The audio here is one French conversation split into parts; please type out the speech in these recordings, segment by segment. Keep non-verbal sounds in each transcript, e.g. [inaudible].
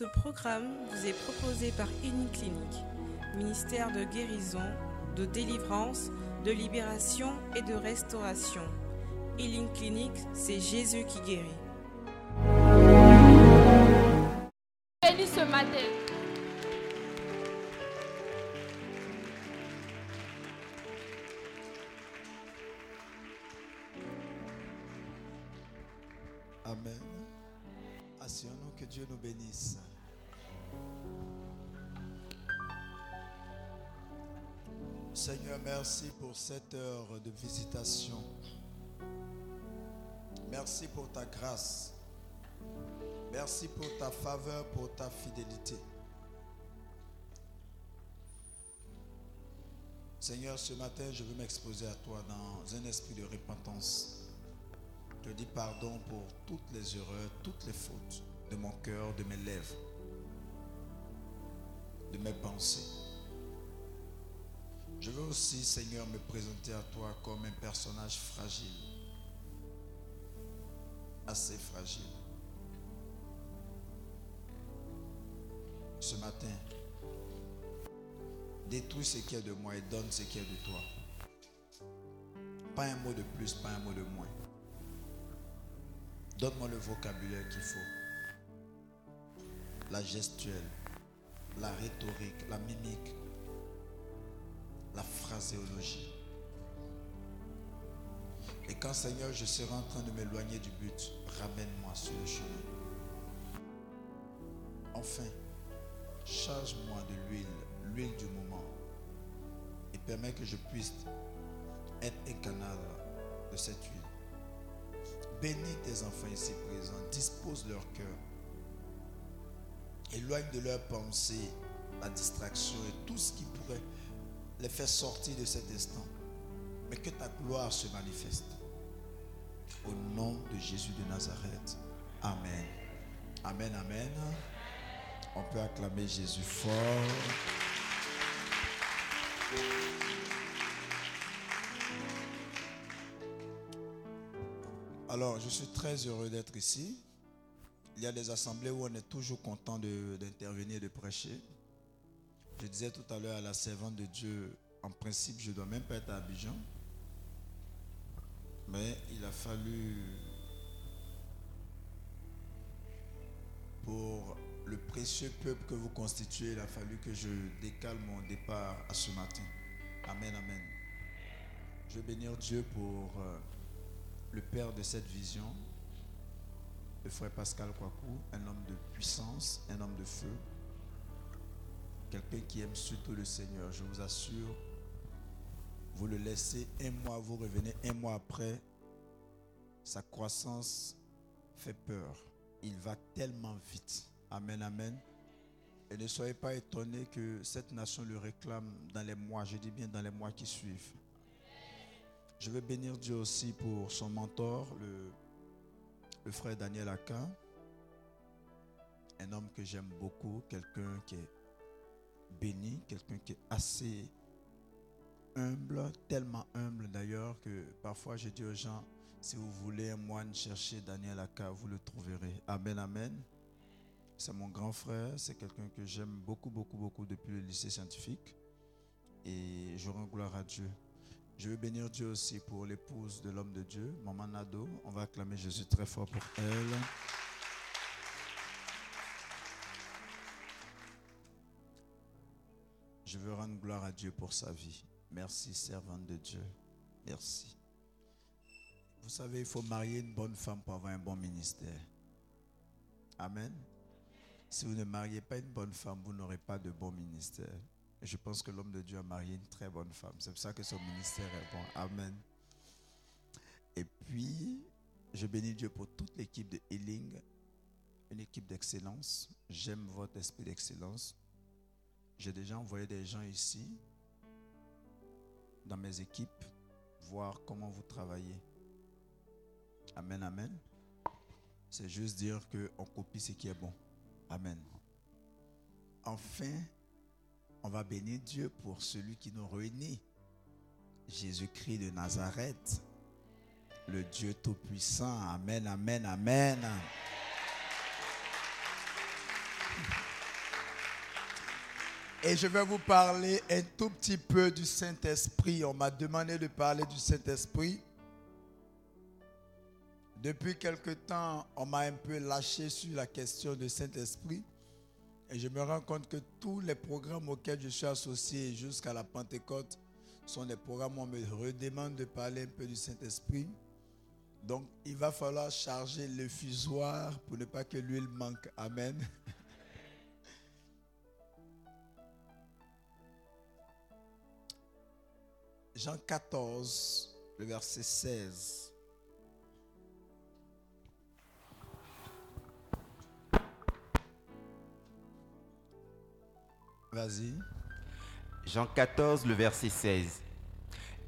Ce programme vous est proposé par Clinique, ministère de guérison, de délivrance, de libération et de restauration. Healing Clinic, c'est Jésus qui guérit. Béni ce matin. Amen. Asseyons-nous que Dieu nous bénisse. Seigneur, merci pour cette heure de visitation. Merci pour ta grâce. Merci pour ta faveur, pour ta fidélité. Seigneur, ce matin, je veux m'exposer à toi dans un esprit de repentance. Je dis pardon pour toutes les erreurs, toutes les fautes de mon cœur, de mes lèvres, de mes pensées. Je veux aussi, Seigneur, me présenter à toi comme un personnage fragile, assez fragile. Ce matin, détruis ce qui est de moi et donne ce qui est de toi. Pas un mot de plus, pas un mot de moins. Donne-moi le vocabulaire qu'il faut. La gestuelle, la rhétorique, la mimique, la phraséologie. Et quand Seigneur, je serai en train de m'éloigner du but, ramène-moi sur le chemin. Enfin, charge-moi de l'huile, l'huile du moment, et permets que je puisse être un canal de cette huile. Bénis tes enfants ici présents, dispose leur cœur. Éloigne de leurs pensées la distraction et tout ce qui pourrait les faire sortir de cet instant. Mais que ta gloire se manifeste. Au nom de Jésus de Nazareth. Amen. Amen, amen. On peut acclamer Jésus fort. Alors, je suis très heureux d'être ici. Il y a des assemblées où on est toujours content d'intervenir de prêcher. Je disais tout à l'heure à la servante de Dieu, en principe, je ne dois même pas être à Abidjan. Mais il a fallu, pour le précieux peuple que vous constituez, il a fallu que je décale mon départ à ce matin. Amen, amen. Je veux bénir Dieu pour euh, le père de cette vision, le frère Pascal Kwaku, un homme de puissance, un homme de feu, quelqu'un qui aime surtout le Seigneur. Je vous assure, vous le laissez un mois, vous revenez un mois après, sa croissance fait peur. Il va tellement vite. Amen, amen. Et ne soyez pas étonnés que cette nation le réclame dans les mois, je dis bien dans les mois qui suivent. Je veux bénir Dieu aussi pour son mentor, le, frère Daniel Aka. Un homme que j'aime beaucoup, quelqu'un qui est béni, quelqu'un qui est assez humble, tellement humble d'ailleurs que parfois je dis aux gens, si vous voulez un moine, chercher Daniel Aka, vous le trouverez. Amen, amen. C'est mon grand frère, c'est quelqu'un que j'aime beaucoup, beaucoup, beaucoup depuis le lycée scientifique. Et je rends gloire à Dieu. Je veux bénir Dieu aussi pour l'épouse de l'homme de Dieu, Maman Nado. On va acclamer Jésus très fort pour elle. Je veux rendre gloire à Dieu pour sa vie. Merci, servante de Dieu. Merci. Vous savez, il faut marier une bonne femme pour avoir un bon ministère. Amen. Si vous ne mariez pas une bonne femme, vous n'aurez pas de bon ministère. je pense que l'homme de Dieu a marié une très bonne femme. C'est pour ça que son ministère est bon. Amen. Et puis, je bénis Dieu pour toute l'équipe de Healing, une équipe d'excellence. J'aime votre esprit d'excellence. J'ai déjà envoyé des gens ici, dans mes équipes, voir comment vous travaillez. Amen, amen. C'est juste dire qu'on copie ce qui est bon. Amen. Enfin, on va bénir Dieu pour celui qui nous réunit. Jésus-Christ de Nazareth, le Dieu Tout-Puissant. Amen, amen, amen. Et je vais vous parler un tout petit peu du Saint-Esprit. On m'a demandé de parler du Saint-Esprit. Depuis quelque temps, on m'a un peu lâché sur la question du Saint-Esprit. Et je me rends compte que tous les programmes auxquels je suis associé jusqu'à la Pentecôte sont des programmes où on me redemande de parler un peu du Saint-Esprit. Donc, il va falloir charger le fusoir pour ne pas que l'huile manque. Amen. Jean 14, le verset 16. Vas-y. Jean 14, le verset 16.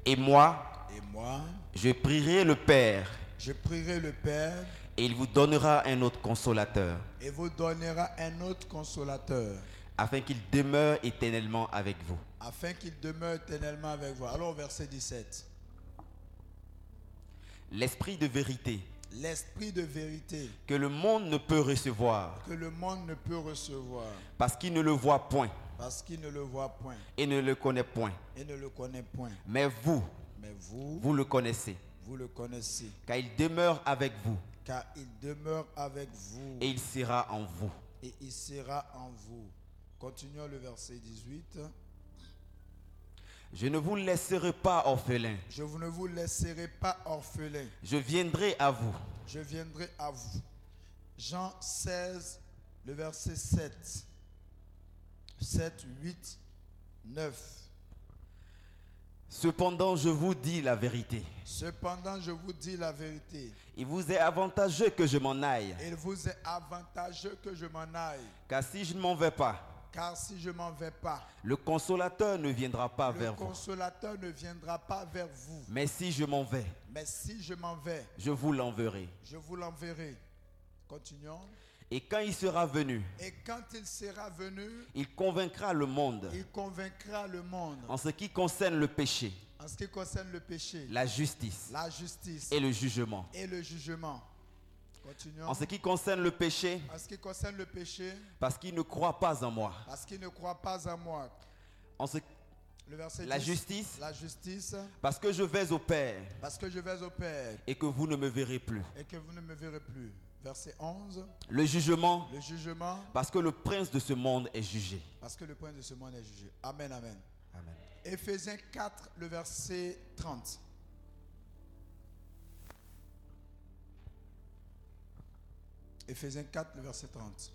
Et moi, Et moi, je prierai le Père, je prierai le Père et il vous donnera un autre consolateur, et vous donnera un autre consolateur, afin qu'il demeure éternellement avec vous. Afin qu'il demeure éternellement avec vous. Alors, verset 17. L'Esprit de vérité L'esprit de vérité que le monde ne peut recevoir, que le monde ne peut recevoir parce qu'il ne le voit point parce qu'il ne le voit point et ne le connaît point. et ne le connaît point. Mais vous, Mais vous, vous le connaissez, vous le connaissez, car il demeure avec vous car il demeure avec vous et il sera en vous. et il sera en vous. Continuons le verset 18. Je ne vous laisserai pas orphelin. Je ne vous laisserai pas orphelin. Je viendrai à vous. Je viendrai à vous. Jean 16, le verset 7. 7, 8, 9. Cependant, je vous dis la vérité. Cependant, je vous dis la vérité. Il vous est avantageux que je m'en aille. Il vous est avantageux que je m'en aille. Car si je ne m'en vais pas, Car si je m'en vais pas, le consolateur ne viendra pas le vers vous. consolateur ne viendra pas vers vous. Mais si je m'en vais, Mais si je m'en vais, je vous l'enverrai. je vous l'enverrai. Continuons. Et quand il sera venu, Et quand il sera venu, il convaincra le monde il convaincra le monde en ce qui concerne le péché, en ce qui concerne le péché, la justice la justice et le jugement. et le jugement. Continuons. En ce qui concerne le péché, En ce qui concerne le péché, parce qu'il ne croit pas en moi. parce qu'il ne croit pas à moi. En ce, Le verset La 10, justice. La justice, parce que je vais au Père parce que je vais au Père et que vous ne me verrez plus. et que vous ne me verrez plus. Verset 11, Le jugement, le jugement, parce que le prince de ce monde est jugé. parce que le point de ce monde est jugé. Amen, amen. Amen. Éphésiens 4, le verset 30. Éphésiens 4, le verset 30.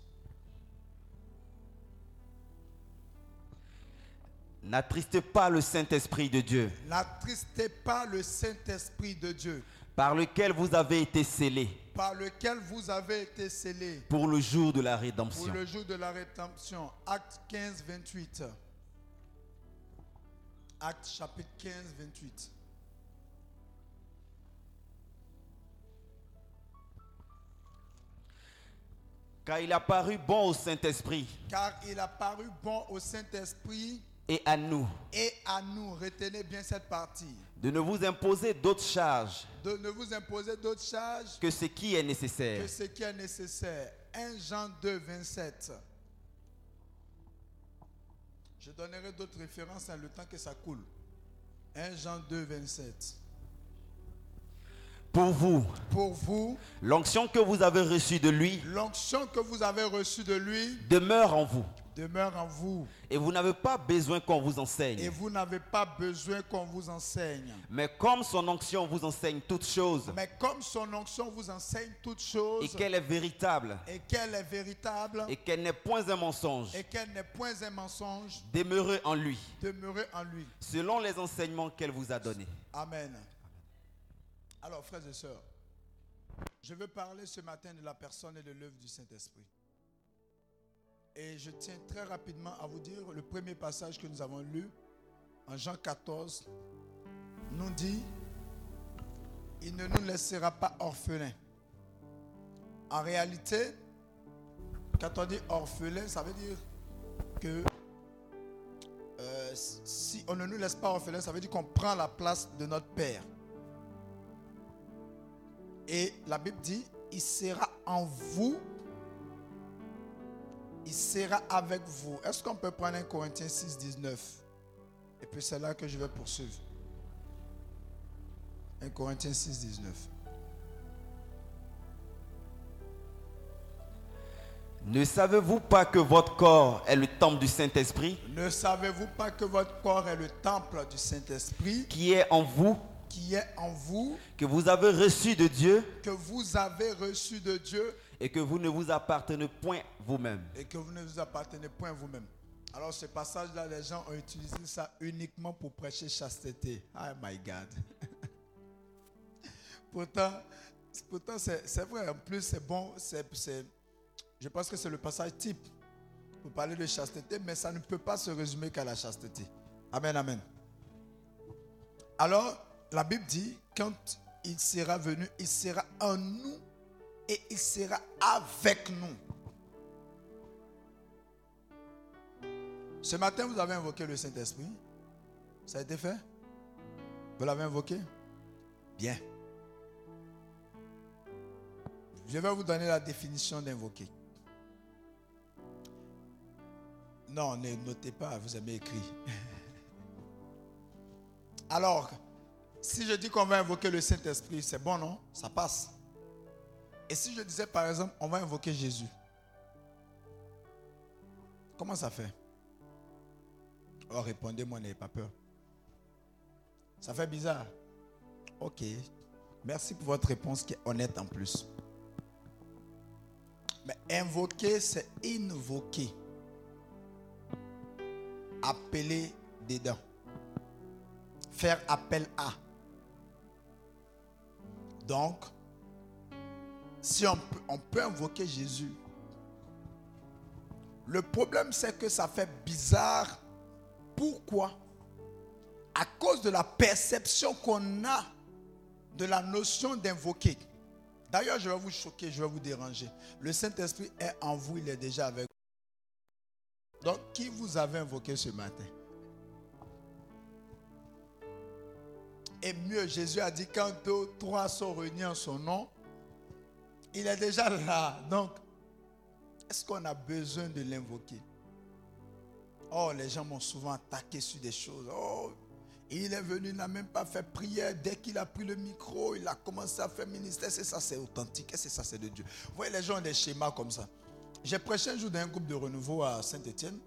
N'attristez pas le Saint-Esprit de Dieu, N'attristez pas le Saint-Esprit de Dieu, par lequel vous avez été scellés par lequel vous avez été scellés pour le jour de la pour rédemption. le jour de la rédemption. Acte 15, 28. Acte chapitre 15, 28. Car il a paru bon au Saint-Esprit Car il a paru bon au Saint-Esprit et à nous et à nous. Retenez bien cette partie. de ne vous imposer d'autres charges De ne vous imposer d'autres charges que ce qui est nécessaire, que ce qui est nécessaire. 1 Jean 2, 27. Je donnerai d'autres références à le temps que ça coule. 1 Jean 2, 27. Pour vous, Pour vous, l'onction que vous avez reçue de lui l'onction que vous avez reçue de lui demeure en vous. demeure en vous. Et vous n'avez pas besoin qu'on vous Et enseigne. vous n'avez pas besoin qu'on vous enseigne. Mais comme son onction vous enseigne toutes choses Mais comme son onction vous enseigne toutes choses et qu'elle est véritable et qu'elle est véritable et qu'elle n'est point un mensonge, et qu'elle n'est point un mensonge, demeurez en lui, demeurez en lui. selon les enseignements qu'elle vous a donnés. Amen. Alors, frères et sœurs, je veux parler ce matin de la personne et de l'œuvre du Saint-Esprit. Et je tiens très rapidement à vous dire le premier passage que nous avons lu en Jean 14 nous dit il ne nous laissera pas orphelins. En réalité, quand on dit orphelin, ça veut dire que euh, si on ne nous laisse pas orphelins, ça veut dire qu'on prend la place de notre Père. Et la Bible dit, il sera en vous il sera avec vous. Est-ce qu'on peut prendre un Corinthiens 6, 19 Et puis c'est là que je vais poursuivre. 1 Corinthiens 6, 19. Ne savez-vous pas que votre corps est le temple du Saint-Esprit? Ne savez-vous pas que votre corps est le temple du Saint-Esprit? Qui est en vous, qui est en vous, que vous avez reçu de Dieu que vous avez reçu de Dieu et que vous ne vous appartenez point vous-même et que vous ne vous appartenez point vous-même. Alors ce passage-là, les gens ont utilisé ça uniquement pour prêcher chasteté. Oh my God. [laughs] pourtant, pourtant c'est vrai, en plus c'est bon, c'est- je pense que c'est le passage type pour parler de chasteté, mais ça ne peut pas se résumer qu'à la chasteté. Amen, amen. Alors, la Bible dit, quand il sera venu, il sera en nous et il sera avec nous. Ce matin, vous avez invoqué le Saint-Esprit. Ça a été fait? Vous l'avez invoqué? Bien. Je vais vous donner la définition d'invoquer. Non, ne notez pas, vous avez écrit. [laughs] Alors, si je dis qu'on va invoquer le Saint-Esprit, c'est bon, non? Ça passe. Et si je disais par exemple, on va invoquer Jésus, comment ça fait? Oh, répondez-moi, n'ayez pas peur. Ça fait bizarre. Ok. Merci pour votre réponse qui est honnête en plus. Mais invoquer, c'est invoquer. Appeler dedans. Faire appel à. Donc, si on peut, invoquer Jésus, le problème c'est que ça fait bizarre. Pourquoi? À cause de la perception qu'on a de la notion d'invoquer. D'ailleurs, je vais vous choquer, je vais vous déranger. Le Saint-Esprit est en vous, il est déjà avec vous. Donc, qui vous avez invoqué ce matin? Et mieux, Jésus a dit, quand deux trois sont réunis en son nom, il est déjà là. Donc, est-ce qu'on a besoin de l'invoquer? Oh, les gens m'ont souvent attaqué sur des choses. Oh, il est venu, il n'a même pas fait prière. Dès qu'il a pris le micro, il a commencé à faire ministère. C'est ça, c'est authentique. C'est ça, c'est de Dieu? Vous voyez, les gens ont des schémas comme ça. J'ai prêché un jour dans un groupe de renouveau à Saint-Etienne.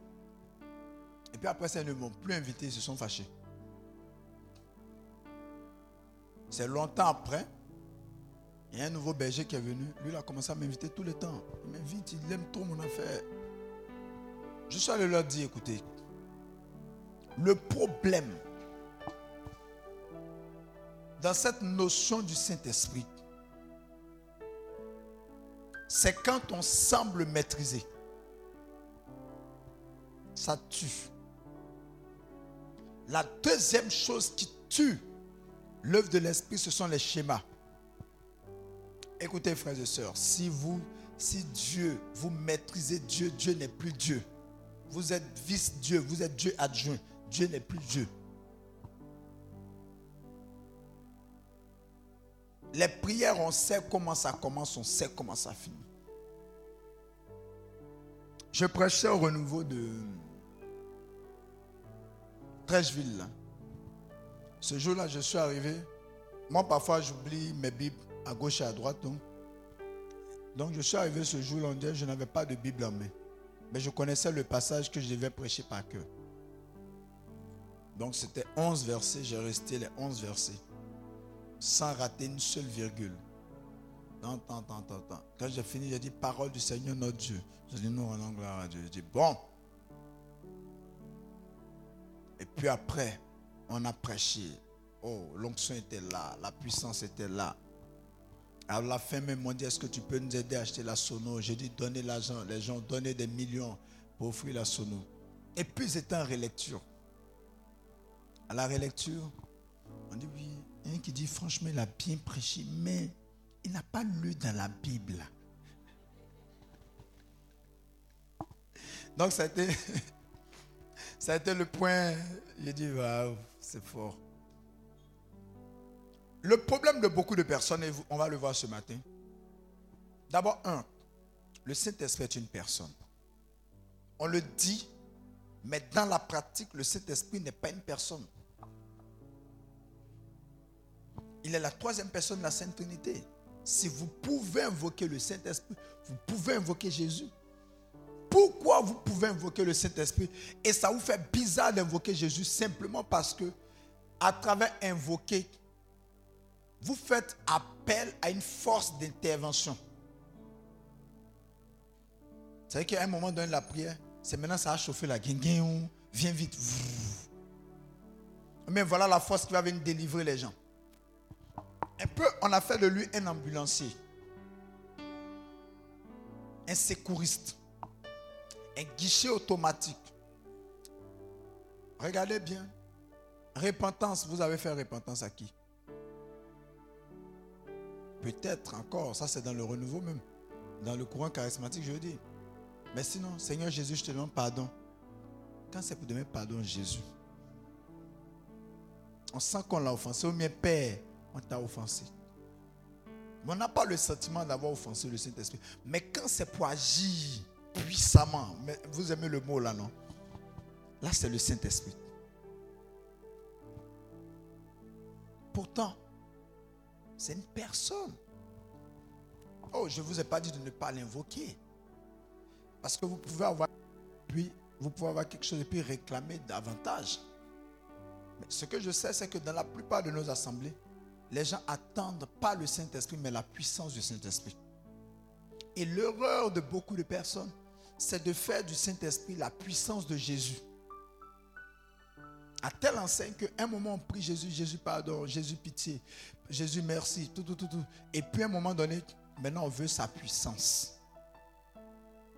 Et puis après ça, ils ne m'ont plus invité, ils se sont fâchés. C'est longtemps après. Il y a un nouveau berger qui est venu. Lui, il a commencé à m'inviter tout le temps. Il m'invite, il aime trop mon affaire. Je suis allé leur dire, écoutez, le problème dans cette notion du Saint-Esprit, c'est quand on semble maîtriser. Ça tue. La deuxième chose qui tue l'œuvre de l'Esprit, ce sont les schémas. Écoutez, frères et sœurs, si vous, si Dieu, vous maîtrisez Dieu, Dieu n'est plus Dieu. Vous êtes vice-Dieu, vous êtes Dieu adjoint. Dieu n'est plus Dieu. Les prières, on sait comment ça commence, on sait comment ça finit. Je prêchais au renouveau de Trècheville. Ce jour-là, je suis arrivé. Moi, parfois, j'oublie mes Bibles à gauche et à droite. Donc, donc je suis arrivé ce jour-là, je n'avais pas de Bible en main. Mais je connaissais le passage que je devais prêcher par cœur. Donc, c'était 11 versets. J'ai resté les 11 versets. Sans rater une seule virgule. Tant, tant, tant, tant, tant. Quand j'ai fini, j'ai dit Parole du Seigneur notre Dieu. J'ai dit Nous rendons gloire à Dieu. J'ai dit Bon. Et puis après, on a prêché. Oh, l'onction était là, la puissance était là. À la fin même, m'ont dit Est-ce que tu peux nous aider à acheter la sono? J'ai dit Donnez l'argent. Les gens donnaient des millions pour offrir la sono. Et puis, c'était en relecture. À la relecture, on dit Oui. Il y a un qui dit Franchement, il a bien prêché, mais il n'a pas lu dans la Bible. Donc, ça a été, [laughs] ça a été le point. J'ai dit Waouh, c'est fort. Le problème de beaucoup de personnes, et on va le voir ce matin. D'abord, un, le Saint-Esprit est une personne. On le dit, mais dans la pratique, le Saint-Esprit n'est pas une personne. Il est la troisième personne de la Sainte Trinité. Si vous pouvez invoquer le Saint-Esprit, vous pouvez invoquer Jésus. Pourquoi vous pouvez invoquer le Saint-Esprit? Et ça vous fait bizarre d'invoquer Jésus simplement parce que, à travers invoquer, vous faites appel à une force d'intervention. Vous savez qu'à un moment donné, la prière, c'est maintenant ça a chauffé la guinguin, viens vite. Mais voilà la force qui va venir délivrer les gens. Un peu, on a fait de lui un ambulancier, un secouriste, un guichet automatique. Regardez bien. Repentance, vous avez fait repentance à qui? Peut-être encore, ça c'est dans le renouveau même, dans le courant charismatique, je veux dire. Mais sinon, Seigneur Jésus, je te demande pardon. Quand c'est pour demander pardon, Jésus, on sent qu'on l'a offensé. Au mieux, Père, on t'a offensé. Mais on n'a pas le sentiment d'avoir offensé le Saint-Esprit. Mais quand c'est pour agir puissamment, mais vous aimez le mot là, non? Là, c'est le Saint-Esprit. Pourtant, c'est une personne. Oh, je ne vous ai pas dit de ne pas l'invoquer. Parce que vous pouvez avoir, puis vous pouvez avoir quelque chose et puis réclamer davantage. Mais ce que je sais, c'est que dans la plupart de nos assemblées, les gens attendent pas le Saint-Esprit, mais la puissance du Saint-Esprit. Et l'erreur de beaucoup de personnes, c'est de faire du Saint-Esprit la puissance de Jésus. À telle enseigne qu'à un moment on prie Jésus, Jésus pardon, Jésus pitié, Jésus merci, tout, tout, tout, tout. Et puis à un moment donné, maintenant on veut sa puissance.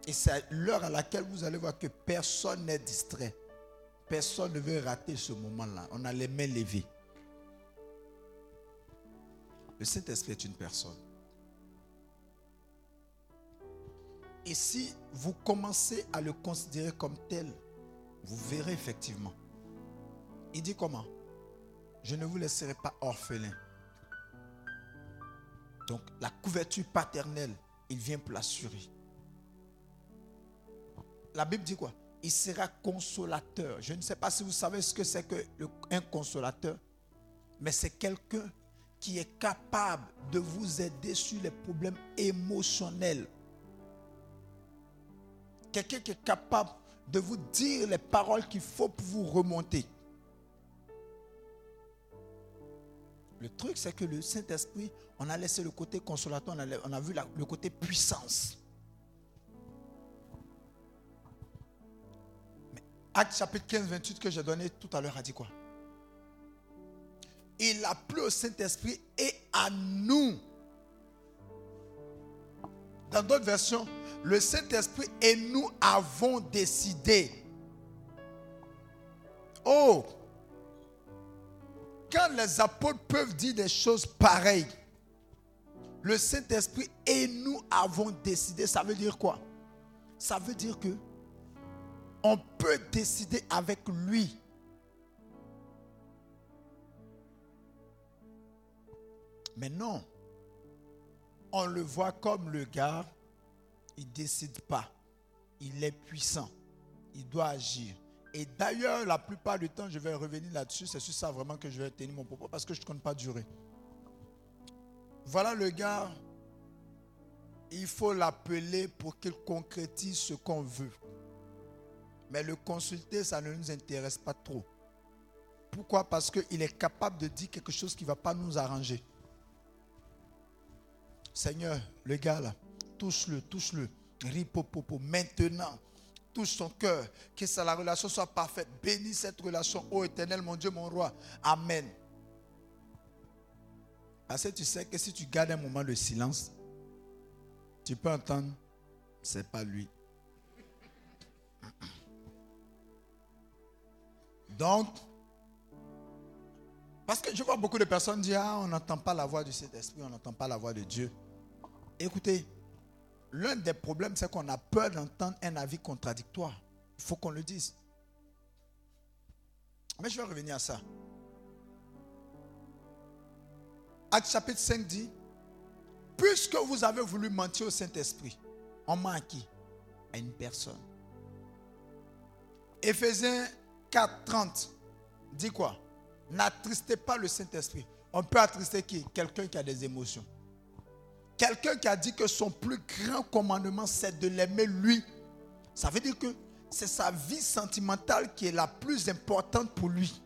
Et c'est l'heure à laquelle vous allez voir que personne n'est distrait. Personne ne veut rater ce moment-là. On a les mains levées. Le Saint-Esprit est une personne. Et si vous commencez à le considérer comme tel, vous verrez effectivement. Il dit comment? Je ne vous laisserai pas orphelin. Donc la couverture paternelle, il vient pour l'assurer. La Bible dit quoi? Il sera consolateur. Je ne sais pas si vous savez ce que c'est qu'un consolateur, mais c'est quelqu'un qui est capable de vous aider sur les problèmes émotionnels. Quelqu'un qui est capable de vous dire les paroles qu'il faut pour vous remonter. Le truc, c'est que le Saint-Esprit, on a laissé le côté consolateur, on a, vu le côté puissance. Mais Acte chapitre 15, 28 que j'ai donné tout à l'heure a dit quoi? Il a plu au Saint-Esprit et à nous. Dans d'autres versions, le Saint-Esprit et nous avons décidé. Oh, quand les apôtres peuvent dire des choses pareilles, le Saint-Esprit et nous avons décidé, ça veut dire quoi? Ça veut dire que on peut décider avec lui Mais non. On le voit comme le gars, il ne décide pas. Il est puissant. Il doit agir. Et d'ailleurs, la plupart du temps, je vais revenir là-dessus. C'est sur ça vraiment que je vais tenir mon propos parce que je ne compte pas durer. Voilà le gars. Il faut l'appeler pour qu'il concrétise ce qu'on veut. Mais le consulter, ça ne nous intéresse pas trop. Pourquoi? Parce qu'il est capable de dire quelque chose qui ne va pas nous arranger. Seigneur, le gars là, touche-le, touche-le. Ripopopo, maintenant, touche son cœur. Que la relation soit parfaite. Bénis cette relation, ô éternel, mon Dieu, mon roi. Amen. Parce que tu sais que si tu gardes un moment de silence, tu peux entendre, c'est pas lui. Donc, parce que je vois beaucoup de personnes dire, ah, on n'entend pas la voix du Saint-Esprit, on n'entend pas la voix de Dieu. Écoutez, l'un des problèmes, c'est qu'on a peur d'entendre un avis contradictoire. Il faut qu'on le dise. Mais je vais revenir à ça. Acte chapitre 5 dit, puisque vous avez voulu mentir au Saint-Esprit, on ment à qui À une personne. Éphésiens 4, 30 dit quoi? N'attristez pas le Saint-Esprit. On peut attrister qui? Quelqu'un qui a des émotions. Quelqu'un qui a dit que son plus grand commandement, c'est de l'aimer lui. Ça veut dire que c'est sa vie sentimentale qui est la plus importante pour lui.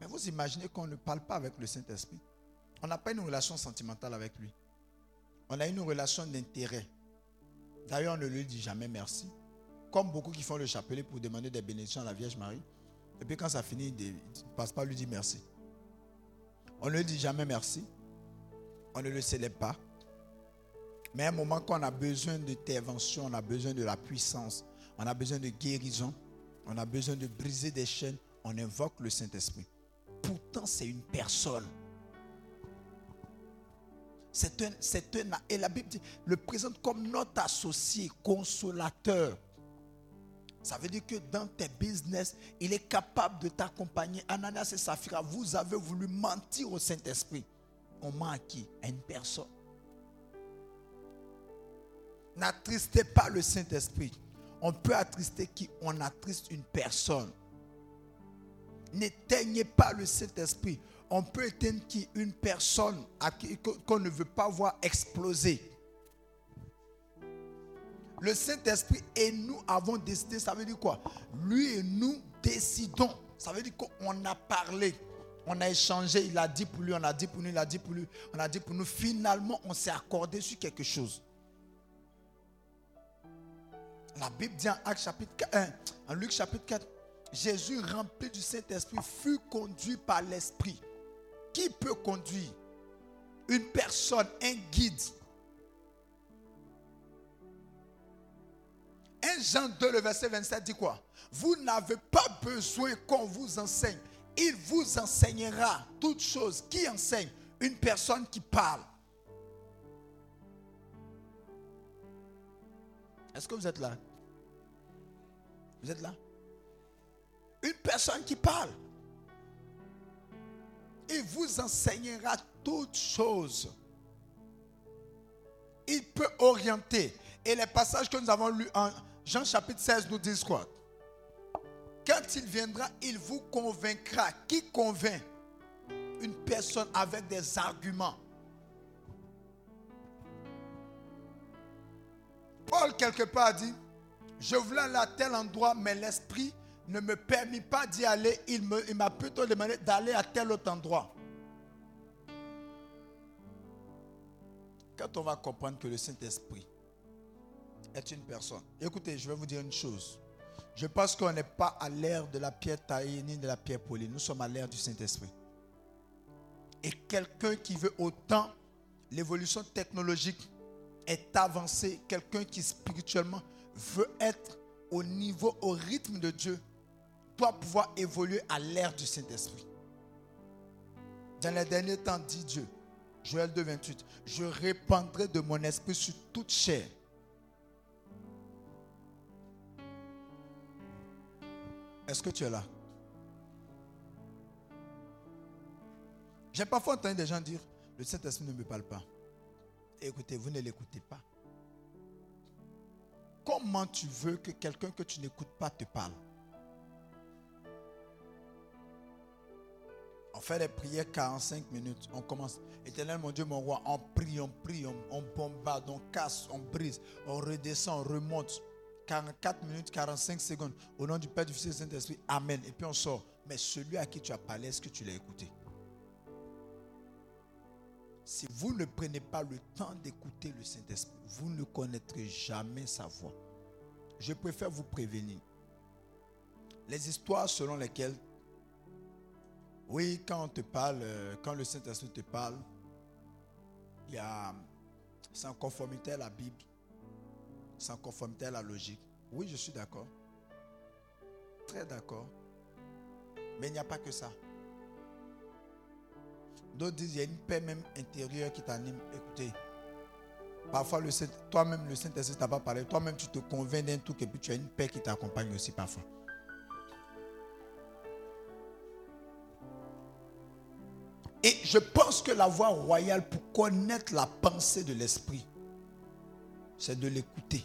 Mais vous imaginez qu'on ne parle pas avec le Saint-Esprit. On n'a pas une relation sentimentale avec lui. On a une relation d'intérêt. D'ailleurs, on ne lui dit jamais merci. Comme beaucoup qui font le chapelet pour demander des bénédictions à la Vierge Marie. Et puis quand ça finit, il ne passe pas lui dire merci. On ne dit jamais merci. On ne le célèbre pas. Mais à un moment qu'on a besoin d'intervention, on a besoin de la puissance, on a besoin de guérison, on a besoin de briser des chaînes, on invoque le Saint-Esprit. Pourtant, c'est une personne. C'est un, un, et la Bible dit, le présente comme notre associé, consolateur. Ça veut dire que dans tes business, il est capable de t'accompagner. Ananias et Saphira, vous avez voulu mentir au Saint-Esprit. On ment à qui À une personne. N'attristez pas le Saint-Esprit. On peut attrister qui? On attriste une personne. N'éteignez pas le Saint-Esprit. On peut éteindre qui? Une personne qu'on ne veut pas voir exploser. Le Saint-Esprit et nous avons décidé, ça veut dire quoi? Lui et nous décidons. Ça veut dire qu'on a parlé, on a échangé, il a dit pour lui, on a dit pour nous, il a dit pour lui, on a dit pour nous. Finalement, on s'est accordé sur quelque chose. La Bible dit en Acte chapitre 1, en Luc chapitre 4, Jésus rempli du Saint-Esprit fut conduit par l'Esprit. Qui peut conduire? Une personne, un guide. 1 Jean 2, le verset 27 dit quoi? Vous n'avez pas besoin qu'on vous enseigne. Il vous enseignera toutes choses. Qui enseigne? Une personne qui parle. Est-ce que vous êtes là? Vous êtes là? Une personne qui parle. Il vous enseignera toutes choses. Il peut orienter. Et les passages que nous avons lus en Jean chapitre 16 nous disent quoi? Quand il viendra, il vous convaincra. Qui convainc? Une personne avec des arguments. Paul, quelque part, dit, je voulais aller à tel endroit, mais l'Esprit ne me permet pas d'y aller. Il m'a plutôt demandé d'aller à tel autre endroit. Quand on va comprendre que le Saint-Esprit est une personne. Écoutez, je vais vous dire une chose. Je pense qu'on n'est pas à l'ère de la pierre taillée ni de la pierre polie. Nous sommes à l'ère du Saint-Esprit. Et quelqu'un qui veut autant l'évolution technologique est avancé, quelqu'un qui spirituellement veut être au niveau, au rythme de Dieu, doit pouvoir évoluer à l'ère du Saint-Esprit. Dans les derniers temps, dit Dieu, Joël 2, 28, je répandrai de mon esprit sur toute chair. Est-ce que tu es là? J'ai parfois entendu des gens dire, le Saint-Esprit ne me parle pas. Écoutez, vous ne l'écoutez pas. Comment tu veux que quelqu'un que tu n'écoutes pas te parle? On fait des prières 45 minutes. On commence. Éternel, mon Dieu, mon roi, on prie, on prie, on, on bombarde, on casse, on brise, on redescend, on remonte. 44 minutes, 45 secondes. Au nom du Père, du Fils et du Saint-Esprit. Amen. Et puis on sort. Mais celui à qui tu as parlé, est-ce que tu l'as écouté? Si vous ne prenez pas le temps d'écouter le Saint-Esprit, vous ne connaîtrez jamais sa voix. Je préfère vous prévenir. Les histoires selon lesquelles, oui, quand on te parle, euh, quand le Saint-Esprit te parle, il y a, c'est en conformité à la Bible sans conformité à la logique? Oui, je suis d'accord. Très d'accord. Mais il n'y a pas que ça. D'autres disent qu'il y a une paix même intérieure qui t'anime. Écoutez, parfois toi-même le Saint-Esprit t'a pas parlé. Toi-même tu te convaincs d'un truc et puis tu as une paix qui t'accompagne aussi parfois. Et je pense que la voie royale pour connaître la pensée de l'esprit, c'est de l'écouter.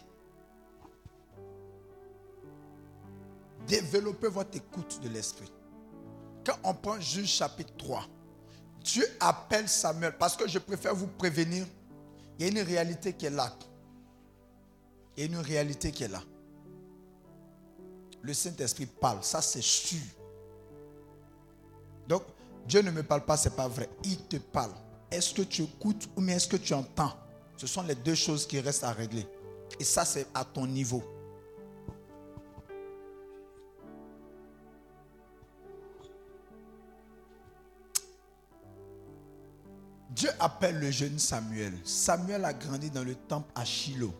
Développez votre écoute de l'esprit. Quand on prend Juge chapitre 3, Dieu appelle Samuel, parce que je préfère vous prévenir, il y a une réalité qui est là. Il y a une réalité qui est là. Le Saint-Esprit parle, ça c'est sûr. Donc, Dieu ne me parle pas, c'est pas vrai. Il te parle. Est-ce que tu écoutes ou bien est-ce que tu entends? Ce sont les deux choses qui restent à régler. Et ça, c'est à ton niveau. Dieu appelle le jeune Samuel. Samuel a grandi dans le temple à Shiloh.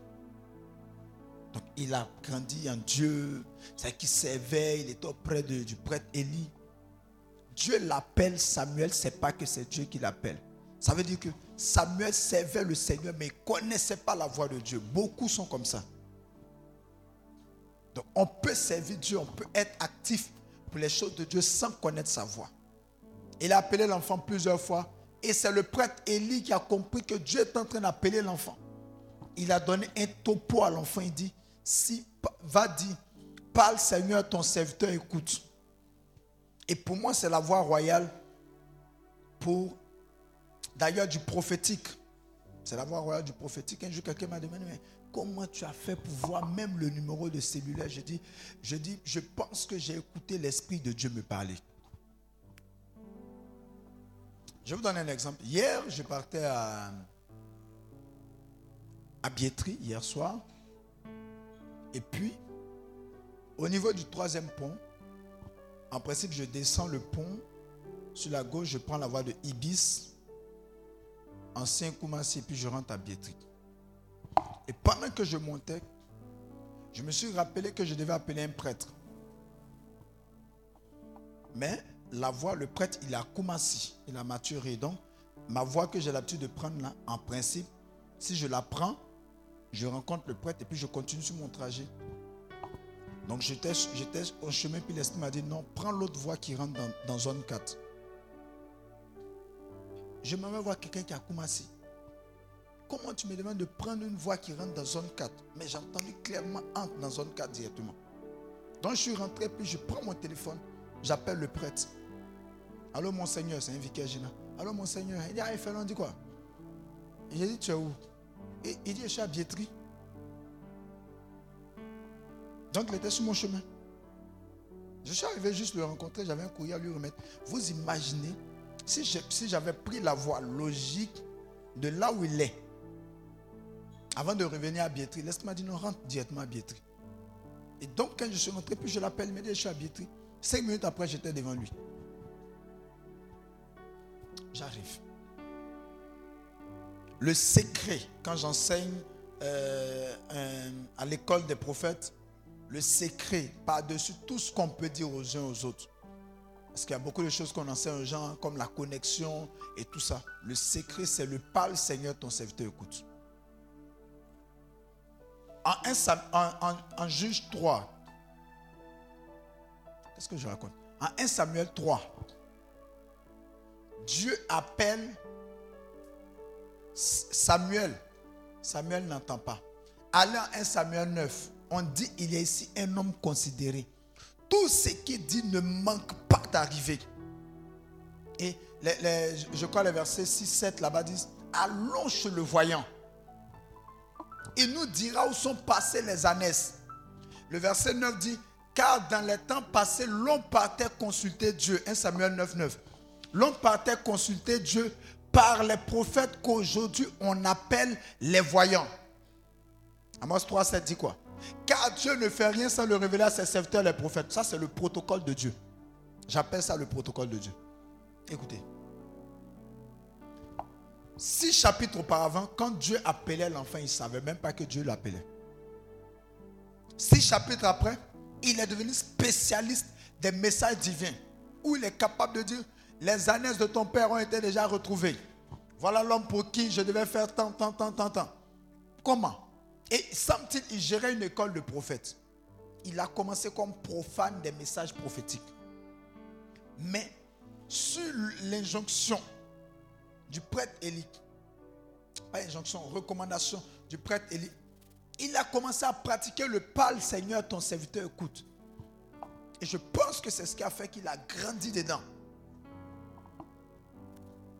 Donc il a grandi en Dieu. C'est qu'il servait, il était auprès du prêtre Élie. Dieu l'appelle Samuel, c'est pas que c'est Dieu qui l'appelle. Ça veut dire que Samuel servait le Seigneur, mais il ne connaissait pas la voix de Dieu. Beaucoup sont comme ça. Donc on peut servir Dieu, on peut être actif pour les choses de Dieu sans connaître sa voix. Il a appelé l'enfant plusieurs fois. Et c'est le prêtre Élie qui a compris que Dieu est en train d'appeler l'enfant. Il a donné un topo à l'enfant. Il dit, si, va dire, parle Seigneur, ton serviteur écoute. Et pour moi, c'est la voix royale pour, d'ailleurs, du prophétique. C'est la voix royale du prophétique. Un jour, quelqu'un m'a demandé, comment tu as fait pour voir même le numéro de cellulaire? Je dis, je dis, je pense que j'ai écouté l'Esprit de Dieu me parler. Je vous donner un exemple. Hier, je partais à, à hier soir. Et puis, au niveau du troisième pont, en principe, je descends le pont. Sur la gauche, je prends la voie de Ibis, ancien Koumassi, et puis je rentre à Bietri. Et pendant que je montais, je me suis rappelé que je devais appeler un prêtre. Mais la voix, le prêtre, il a Koumassi, il a maturé. Donc, ma voix que j'ai l'habitude de prendre là, en principe, si je la prends, je rencontre le prêtre et puis je continue sur mon trajet. Donc j'étais, au chemin, puis l'Esprit m'a dit non, prends l'autre voie qui rentre dans, zone 4. Je m'avais voir quelqu'un qui a commencé. Comment tu me demandes de prendre une voie qui rentre dans zone 4 Mais j'ai entendu clairement entre dans zone 4 directement. Donc je suis rentré, puis je prends mon téléphone, j'appelle le prêtre. Allô, monseigneur, c'est un vicaire général. Allô, monseigneur. Il dit, ah, il dit quoi? J'ai dit, tu es où? Il dit, je suis à Bietri. Donc il était sur mon chemin. Je suis arrivé juste le rencontrer, j'avais un courrier à lui remettre. Vous imaginez, si j'avais pris la voie logique de là où il est, avant de revenir à Bietri, l'Est m'a dit non, rentre directement à Bietri. Et donc quand je suis rentré, puis je l'appelle, dit, je suis à Bietri. Cinq minutes après, j'étais devant lui. J'arrive. Le secret, quand j'enseigne euh, à l'école des prophètes, le secret par-dessus tout ce qu'on peut dire aux uns aux autres. Parce qu'il y a beaucoup de choses qu'on enseigne aux gens, comme la connexion et tout ça. Le secret, c'est le parle Seigneur, ton serviteur écoute. En, en Juge 3, qu'est-ce que je raconte? En 1 Samuel 3, Dieu appelle Samuel. Samuel n'entend pas. Allez en 1 Samuel 9 on dit il y a ici un homme considéré. Tout ce qu'il dit ne manque pas d'arriver. Et je crois les versets 6, 7 là-bas disent, allons chez le voyant. Il nous dira où sont passées les années. Le verset 9 dit, car dans les temps passés, l'on partait consulter Dieu. 1 Samuel 9, 9. L'on partait consulter Dieu par les prophètes qu'aujourd'hui on appelle les voyants. Amos 3, 7 dit quoi? Car Dieu ne fait rien sans le révéler à ses serviteurs, les prophètes. Ça, c'est le protocole de Dieu. J'appelle ça le protocole de Dieu. Écoutez. Six chapitres auparavant, quand Dieu appelait l'enfant, il ne savait même pas que Dieu l'appelait. Six chapitres après, il est devenu spécialiste des messages divins, où il est capable de dire, les années de ton père ont été déjà retrouvées. Voilà l'homme pour qui je devais faire tant, tant, tant, tant, tant. Comment? Et semble-t-il, il gérait une école de prophètes. Il a commencé comme profane des messages prophétiques. Mais sur l'injonction du prêtre Élie, pas injonction, recommandation du prêtre Élie, il a commencé à pratiquer le parle Seigneur, ton serviteur écoute. Et je pense que c'est ce qui a fait qu'il a grandi dedans.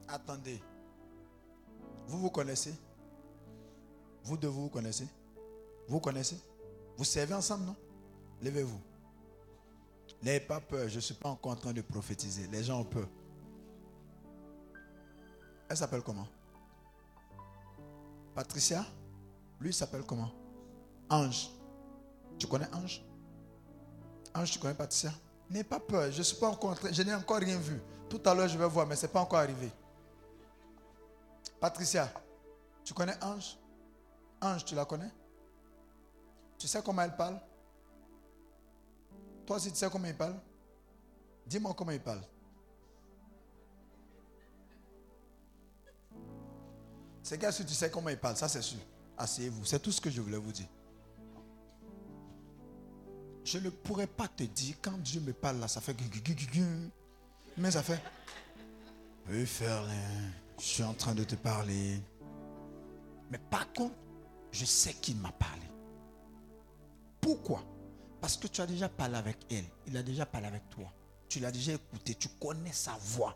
Attendez. Vous vous connaissez? Vous deux, vous vous connaissez? Vous connaissez? Vous servez ensemble, non? Levez-vous. N'ayez pas peur, je ne suis pas encore en train de prophétiser. Les gens ont peur. Elle s'appelle comment? Patricia? Lui s'appelle comment? Ange. Tu connais Ange? Ange, tu connais Patricia? N'aie pas peur, je suis pas encore en train, je n'ai encore rien vu. Tout à l'heure, je vais voir, mais ce n'est pas encore arrivé. Patricia, tu connais Ange? Ange, tu la connais? Tu sais comment elle parle? Toi aussi, tu sais comment il parle? Dis-moi comment il parle. C'est que si tu sais comment il parle, ça c'est sûr. Asseyez-vous. C'est tout ce que je voulais vous dire. Je ne pourrais pas te dire quand Dieu me parle là, ça fait mais ça fait. Oui, faire je suis en train de te parler. Mais par contre, je sais qu'il m'a parlé. Pourquoi? Parce que tu as déjà parlé avec elle. Il a déjà parlé avec toi. Tu l'as déjà écouté. Tu connais sa voix.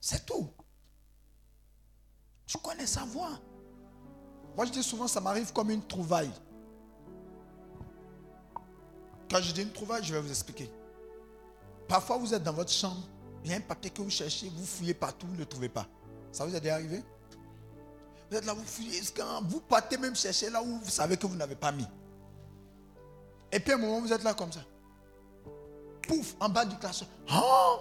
C'est tout. Tu connais sa voix. Moi, je dis souvent, ça m'arrive comme une trouvaille. Quand je dis une trouvaille, je vais vous expliquer. Parfois, vous êtes dans votre chambre il y a un papier que vous cherchez, vous fouillez partout, vous ne le trouvez pas. Ça vous est déjà arrivé? Vous êtes là, vous fouillez, vous partez même chercher là où vous savez que vous n'avez pas mis? Et puis à un moment, vous êtes là comme ça. Pouf, en bas du classeur. Oh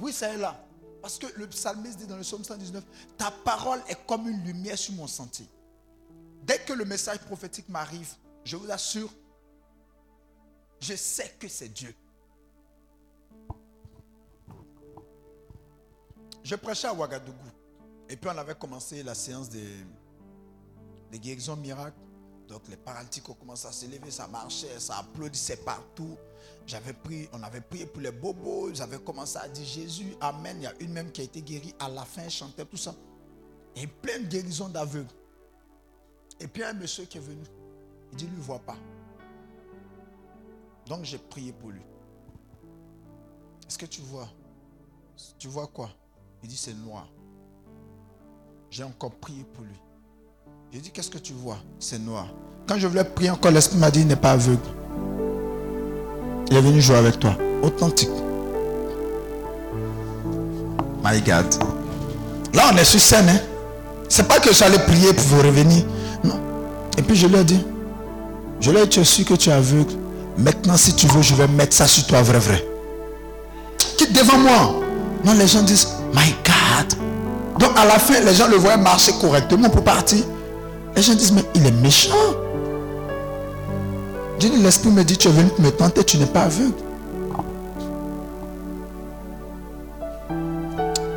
oui, ça est là. Parce que le psalmiste dit dans le psaume 119, ta parole est comme une lumière sur mon sentier. Dès que le message prophétique m'arrive, je vous assure, je sais que c'est Dieu. Je prêchais à Ouagadougou. Et puis on avait commencé la séance des, guérisons miracles. Donc les paralytiques ont commencé à se lever, ça marchait, ça applaudissait partout. J'avais pris, on avait prié pour les bobos, j'avais commencé à dire Jésus, Amen. Il y a une même qui a été guérie. À la fin, elle chantait tout ça. Et plein de guérisons d'aveugles. Et puis un monsieur qui est venu, il dit, lui, ne voit pas. Donc j'ai prié pour lui. Est-ce que tu vois? Tu vois quoi? Il dit c'est noir. J'ai encore prié pour lui. J'ai dit qu'est-ce que tu vois? C'est noir. Quand je voulais prier encore, l'esprit m'a dit il n'est pas aveugle. Il est venu jouer avec toi. Authentique. My God. Là, on est sur scène. Hein? C'est pas que j'allais prier pour vous revenir. Non. Et puis je lui ai dit, je lui ai dit, tu es sûr que tu es aveugle. Maintenant, si tu veux, je vais mettre ça sur toi, vrai, vrai. Quitte devant moi. Non, les gens disent, My God. Donc à la fin, les gens le voient marcher correctement pour partir. Les gens disent, mais il est méchant. Dieu l'esprit me dit, tu es venu me tenter, tu n'es pas aveugle.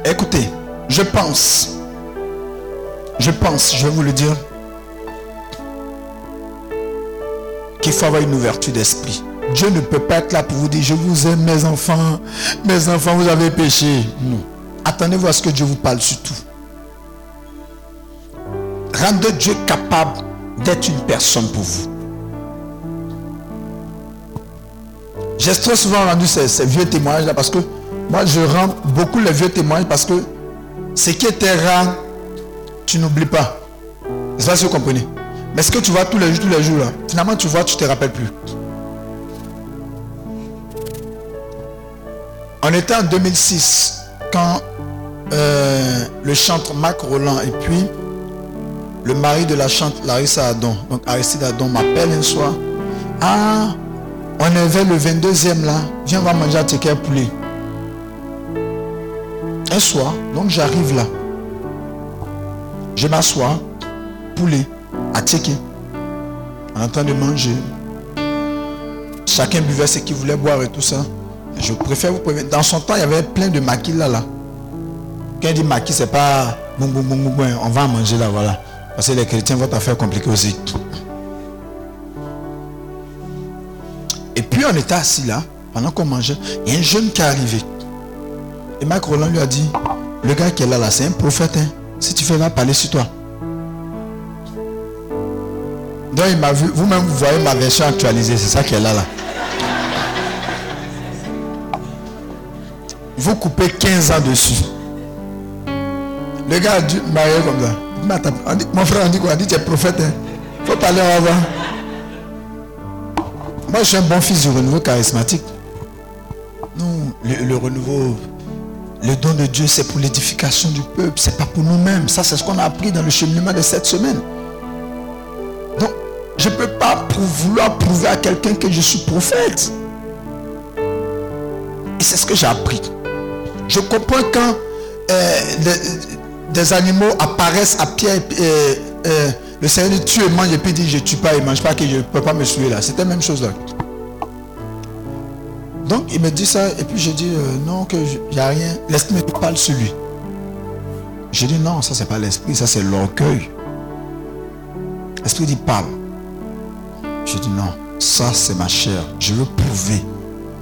Écoutez, je pense, je pense, je vais vous le dire, qu'il faut avoir une ouverture d'esprit. Dieu ne peut pas être là pour vous dire, je vous aime mes enfants, mes enfants, vous avez péché. Non. Attendez-vous à ce que Dieu vous parle surtout. Rendez Dieu capable d'être une personne pour vous. J'ai très souvent rendu ces, vieux témoignages là parce que moi je rends beaucoup les vieux témoignages parce que ce qui était rare, tu n'oublies pas. C'est ça si vous comprenez? Mais ce que tu vois tous les jours, tous les jours là, finalement tu vois, tu ne te rappelles plus. On était en 2006 quand euh, le chantre Mac Roland et puis le mari de la chante Larissa Adon, donc Aristide Adon m'appelle un soir. Ah, on est vers le 22e là. Viens, on va manger à Teker poulet. Un soir, donc j'arrive là. Je m'assois, poulet, à Teke. En train de manger. Chacun buvait ce qu'il voulait boire et tout ça. Je préfère vous prévenir. Dans son temps, il y avait plein de maquis là. là. Quand il dit maquis, c'est pas bon, on va manger là, voilà. Parce que les chrétiens, votre affaire compliquée aussi. Et puis on était assis là, pendant qu'on mangeait, il y a un jeune qui est arrivé. Et Marc Roland lui a dit, le gars qui est là, là, c'est un prophète. Hein. Si tu fais là, parler sur toi. Donc il m'a vu, vous-même vous voyez ma version actualisée, c'est ça qui est là là. Vous coupez 15 ans dessus. Le gars a dû marier comme ça. mon frère, on dit quoi? On dit tu es prophète. Hein. faut parler avant. Moi, je suis un bon fils du renouveau charismatique. Non, le, renouveau, le don de Dieu, c'est pour l'édification du peuple. C'est pas pour nous-mêmes. Ça, c'est ce qu'on a appris dans le cheminement de cette semaine. Donc, je ne peux pas pour vouloir prouver à quelqu'un que je suis prophète. Et c'est ce que j'ai appris. Je comprends quand euh, des, animaux apparaissent à pied et, le Seigneur dit tu et mange et puis dit je tue pas et mange pas que je ne peux pas me suivre là. C'était la même chose là. Donc il me dit ça et puis je dis euh, non que n'y a rien. L'esprit me parle sur lui. Je dis non, ça c'est pas l'esprit, ça c'est l'orgueil. L'esprit dit parle. Je dis non, ça c'est ma chair. Je veux prouver.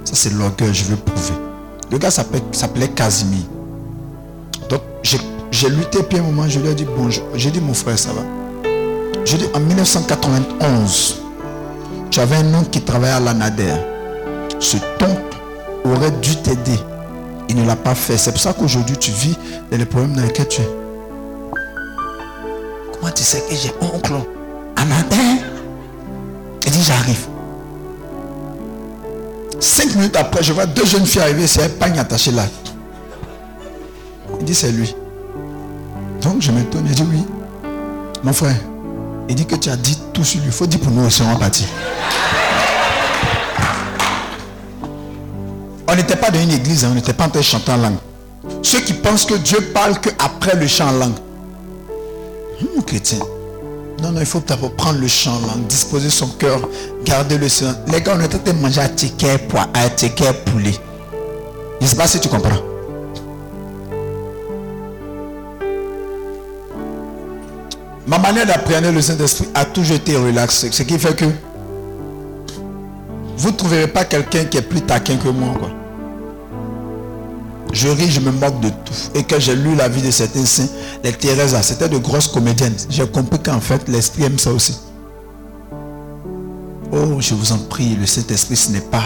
Ça c'est l'orgueil, je veux prouver. Le gars s'appelait Casimir. Donc j'ai lutté puis un moment, je lui ai dit bonjour. J'ai dit mon frère, ça va. Je dis en 1991, j'avais un oncle qui travaillait à l'ANADER. Ce ton aurait dû t'aider. Il ne l'a pas fait. C'est pour ça qu'aujourd'hui tu vis dans les problèmes dans lesquels tu es. Comment tu sais que j'ai un oncle ANADER Il dit j'arrive. Cinq minutes après, je vois deux jeunes filles arriver, c'est un pagne attaché là. Il dit c'est lui. Donc je me tourne et dis oui. Mon frère, il dit que tu as dit tout sur lui. Il faut dire pour nous aussi, on va partir. On n'était pas dans une église, hein. on n'était pas en train de chanter en langue. Ceux qui pensent que Dieu parle qu'après le chant en langue. Hum, chrétien. Non, non, il faut d'abord prendre le chant en langue, disposer son cœur, garder le silence. Les gars, on est en train de manger à ticket, à ticket poulet. Je ne sais pas si tu comprends. Ma manière d'appréhender le Saint-Esprit a toujours été relax. Ce qui fait que vous ne trouverez pas quelqu'un qui est plus taquin que moi. Je ris, je me moque de tout. Et quand j'ai lu la vie de certains saints, les Thérèse, c'était de grosses comédiennes. J'ai compris qu'en fait, l'Esprit aime ça aussi. Oh, je vous en prie, le Saint-Esprit, ce n'est pas...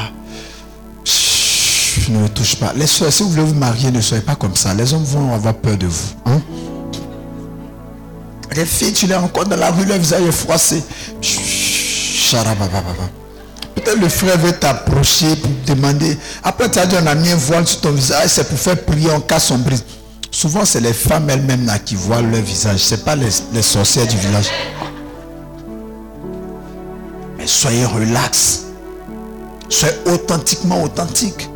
ne me touche pas. Les si vous voulez vous marier, ne soyez pas comme ça. Les hommes vont avoir peur de vous. Hein? Les filles, tu les rencontres dans la rue, le visage est froissé. Peut-être le frère veut t'approcher pour te demander. Après, tu as dit on a mis un voile sur ton visage, c'est pour faire prier en cas sombre. Souvent, c'est les femmes elles-mêmes qui voient leur visage. Ce n'est pas les, les sorcières du village. Mais soyez relax. Soyez authentiquement authentique.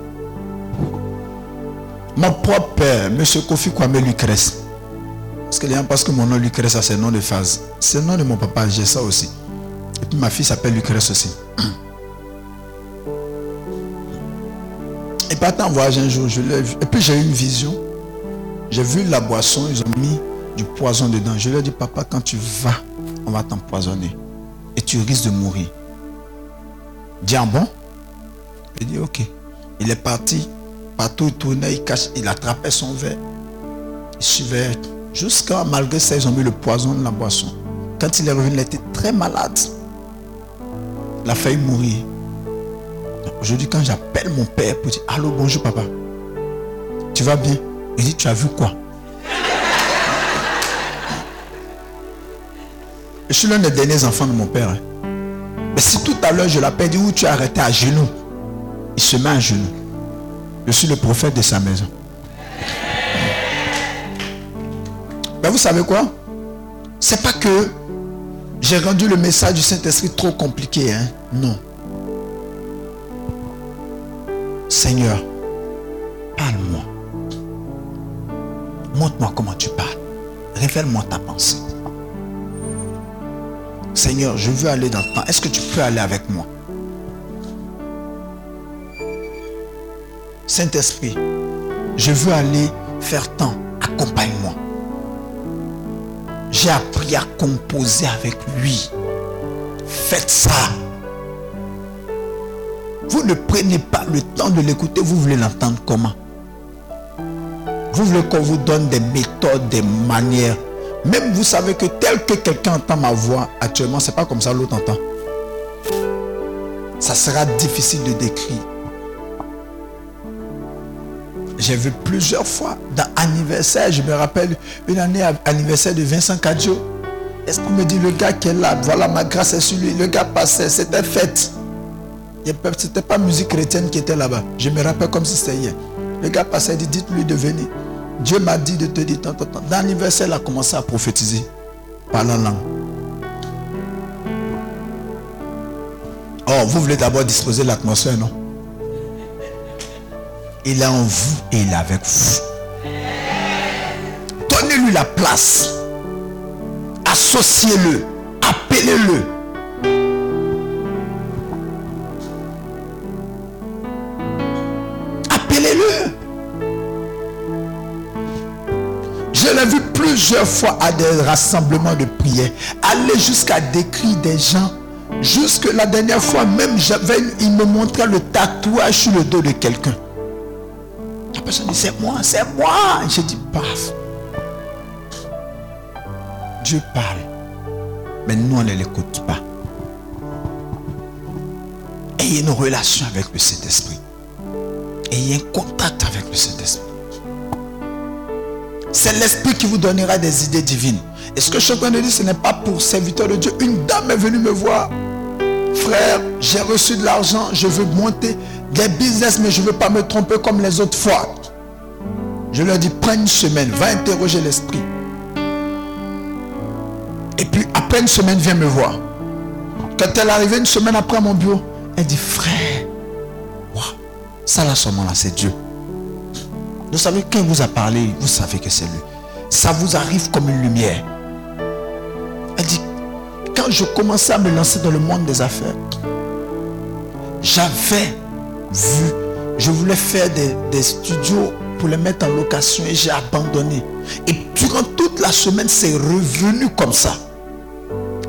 Mon propre père, M. Kofi Kwame Lucrèce, parce que les gens pensent que mon nom Lucrèce, c'est un nom de phase. C'est le nom de mon papa, j'ai ça aussi. Et puis ma fille s'appelle Lucrèce aussi. Et partant en voyage un jour, je l'ai vu. Et puis j'ai eu une vision. J'ai vu la boisson, ils ont mis du poison dedans. Je lui ai dit, papa, quand tu vas, on va t'empoisonner. Et tu risques de mourir. Dis ah bon? Il dit, ok. Il est parti. Partout il tournait, il, il attrapait son verre. Il suivait Jusqu'à, malgré ça, ils ont mis le poison dans la boisson. Quand il est revenu, il était très malade. Il a failli mourir. Aujourd'hui, quand j'appelle mon père pour dire Allô, bonjour papa. Tu vas bien? Il dit Tu as vu quoi? Je suis l'un des derniers enfants de mon père. Hein. Mais si tout à l'heure je l'appelle, dit où tu es arrêté? À genoux, il se met à genoux. Je suis le prophète de sa maison. Mais vous savez quoi? C'est pas que j'ai rendu le message du Saint-Esprit trop compliqué. Hein? Non. Seigneur, parle-moi. Montre-moi comment tu parles. Révèle-moi ta pensée. Seigneur, je veux aller dans le temps. Est-ce que tu peux aller avec moi? Saint-Esprit, je veux aller faire temps. Accompagne-moi. J'ai appris à composer avec lui. Faites ça. Vous ne prenez pas le temps de l'écouter, vous voulez l'entendre comment? Vous voulez qu'on vous donne des méthodes, des manières. Même vous savez que tel que quelqu'un entend ma voix actuellement, c'est pas comme ça l'autre entend. Ça sera difficile de décrire. J'ai vu plusieurs fois dans anniversaire, je me rappelle une année anniversaire de Vincent Cadjo. Est-ce qu'on me dit le gars qui est là, voilà ma grâce est sur lui. Le gars passait, c'était fête. C'était pas musique chrétienne qui était là-bas. Je me rappelle comme si c'était hier. Le gars passait, dit dites-lui de venir. Dieu m'a dit de te dire tant, tant, tant. Dans l'anniversaire, il a commencé à prophétiser par la langue. Oh, vous voulez d'abord disposer l'atmosphère, non? Il est en vous et il est avec vous. Donnez-lui la place. Associez-le. Appelez-le. Appelez-le. Je l'ai vu plusieurs fois à des rassemblements de prière. Aller jusqu'à décrire des gens. Jusque la dernière fois, même, il me montrait le tatouage sur le dos de quelqu'un. Personne dit, c'est moi, c'est moi. J'ai dit, paf. Dieu parle. Mais nous, on ne l'écoute pas. Ayez une relation avec le Saint-Esprit. Ayez un contact avec le Saint-Esprit. C'est l'Esprit qui vous donnera des idées divines. Et ce que je suis en train de dire, ce n'est pas pour serviteur de Dieu. Une dame est venue me voir. Frère, j'ai reçu de l'argent, je veux monter des business, mais je ne veux pas me tromper comme les autres fois. Je leur dis, prends une semaine, va interroger l'Esprit. Et puis après une semaine, viens me voir. Quand elle est arrivée une semaine après mon bureau, elle dit, frère, ça là seulement là, c'est Dieu. Vous savez, quand vous a parlé, vous savez que c'est lui. Ça vous arrive comme une lumière. Quand je commençais à me lancer dans le monde des affaires, j'avais vu, je voulais faire des, des studios pour les mettre en location et j'ai abandonné. Et durant toute la semaine, c'est revenu comme ça.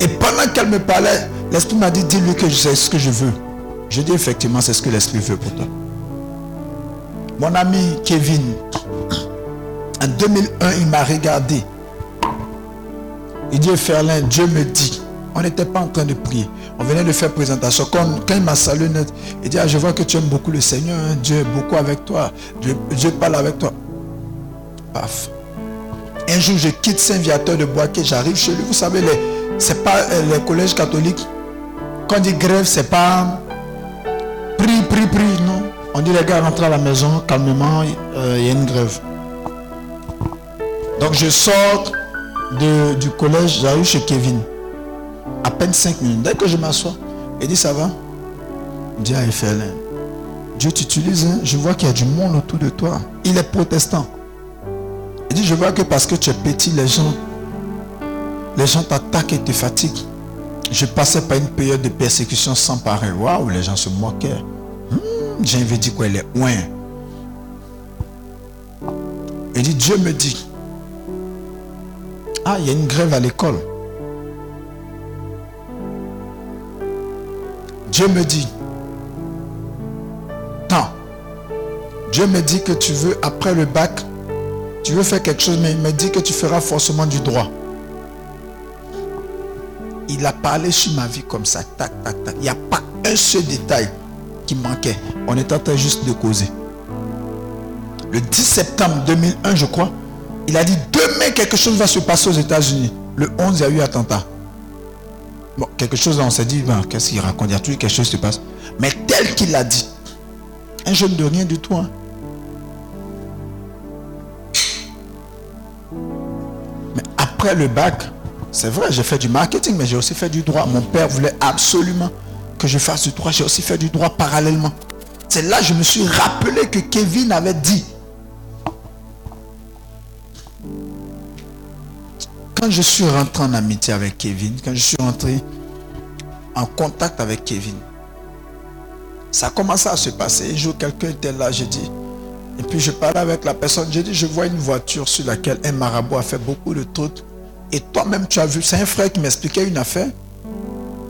Et pendant qu'elle me parlait, l'Esprit m'a dit, dis-lui que c'est ce que je veux. Je dis effectivement, c'est ce que l'Esprit veut pour toi. Mon ami Kevin, en 2001, il m'a regardé. Il dit, Ferlin, Dieu me dit. On n'était pas en train de prier. On venait de faire présentation. Quand, il m'a salué, il dit, ah, je vois que tu aimes beaucoup le Seigneur. Hein. Dieu est beaucoup avec toi. Dieu, parle avec toi. Paf. Un jour, je quitte Saint-Viateur de Boisquet. J'arrive chez lui. Vous savez, ce n'est pas euh, les collèges catholiques. Quand on dit grève, c'est pas prie, prie, prie. Non. On dit les gars rentrent à la maison calmement, euh, il y a une grève. Donc je sors du collège, j'arrive chez Kevin. À peine 5 minutes. Dès que je m'assois, il dit ça va? Il dit à FLN, Dieu t'utilise, hein. je vois qu'il y a du monde autour de toi. Il est protestant. Il dit, je vois que parce que tu es petit, les gens, les gens t'attaquent et te fatiguent. Je passais par une période de persécution sans pareil. Waouh, les gens se moquaient. J'ai dit quoi, elle est loin. Il dit, Dieu me dit, ah, il y a une grève à l'école. Dieu me dit, tant. Dieu me dit que tu veux, après le bac, tu veux faire quelque chose, mais il me dit que tu feras forcément du droit. Il a parlé sur ma vie comme ça, tac, tac, tac. Il n'y a pas un seul détail manquait. On était en train juste de causer. Le 10 septembre 2001, je crois, il a dit demain quelque chose va se passer aux États-Unis. Le 11, il y a eu attentat. Quelque chose, on s'est dit, ben, qu'est-ce qu'il raconte? Il y a quelque chose se passe? Mais tel qu'il l'a dit, un jeune de rien du tout. Hein. Mais après le bac, c'est vrai, j'ai fait du marketing, mais j'ai aussi fait du droit. Mon père voulait absolument que je fasse du droit, j'ai aussi fait du droit parallèlement. C'est là que je me suis rappelé que Kevin avait dit. Quand je suis rentré en amitié avec Kevin, quand je suis rentré en contact avec Kevin, ça a commencé à se passer. Un jour, quelqu'un était là, j'ai dit, et puis je parlais avec la personne, j'ai dit, je vois une voiture sur laquelle un marabout a fait beaucoup de trucs. Et toi-même, tu as vu, c'est un frère qui m'expliquait une affaire.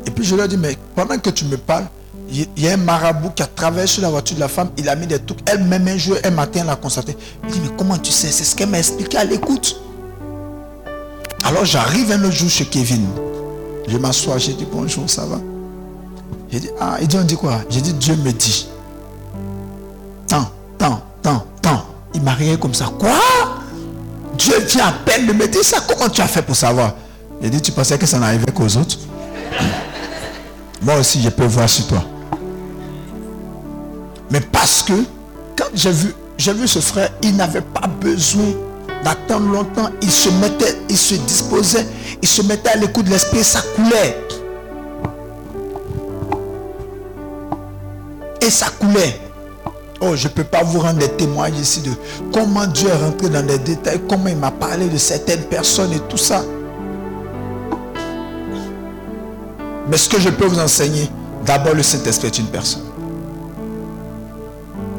Et puis je leur dis, mais pendant que tu me parles, il y a un marabout qui a traversé sur la voiture de la femme, il a mis des trucs. Elle-même un jour, un matin, elle a constaté. Il dit, mais comment tu sais? C'est ce qu'elle m'a expliqué à l'écoute. Alors j'arrive un autre jour chez Kevin. Je m'assois, j'ai dit bonjour, ça va? J'ai dit, ah, il dit, on dit quoi? J'ai dit, Dieu me dit. Tant, tant, tant, tant. Il m'a rien comme ça. Quoi? Dieu vient à peine de me dire ça. Comment tu as fait pour savoir? J'ai dit, tu pensais que ça n'arrivait qu'aux autres? Moi aussi, je peux voir sur toi. Mais parce que quand j'ai vu, j'ai vu ce frère, il n'avait pas besoin d'attendre longtemps. Il se mettait, il se disposait, il se mettait à l'écoute de l'esprit, ça coulait. Et ça coulait. Oh, je ne peux pas vous rendre des témoignages ici de comment Dieu est rentré dans les détails, comment il m'a parlé de certaines personnes et tout ça. Mais ce que je peux vous enseigner, d'abord le Saint-Esprit est une personne.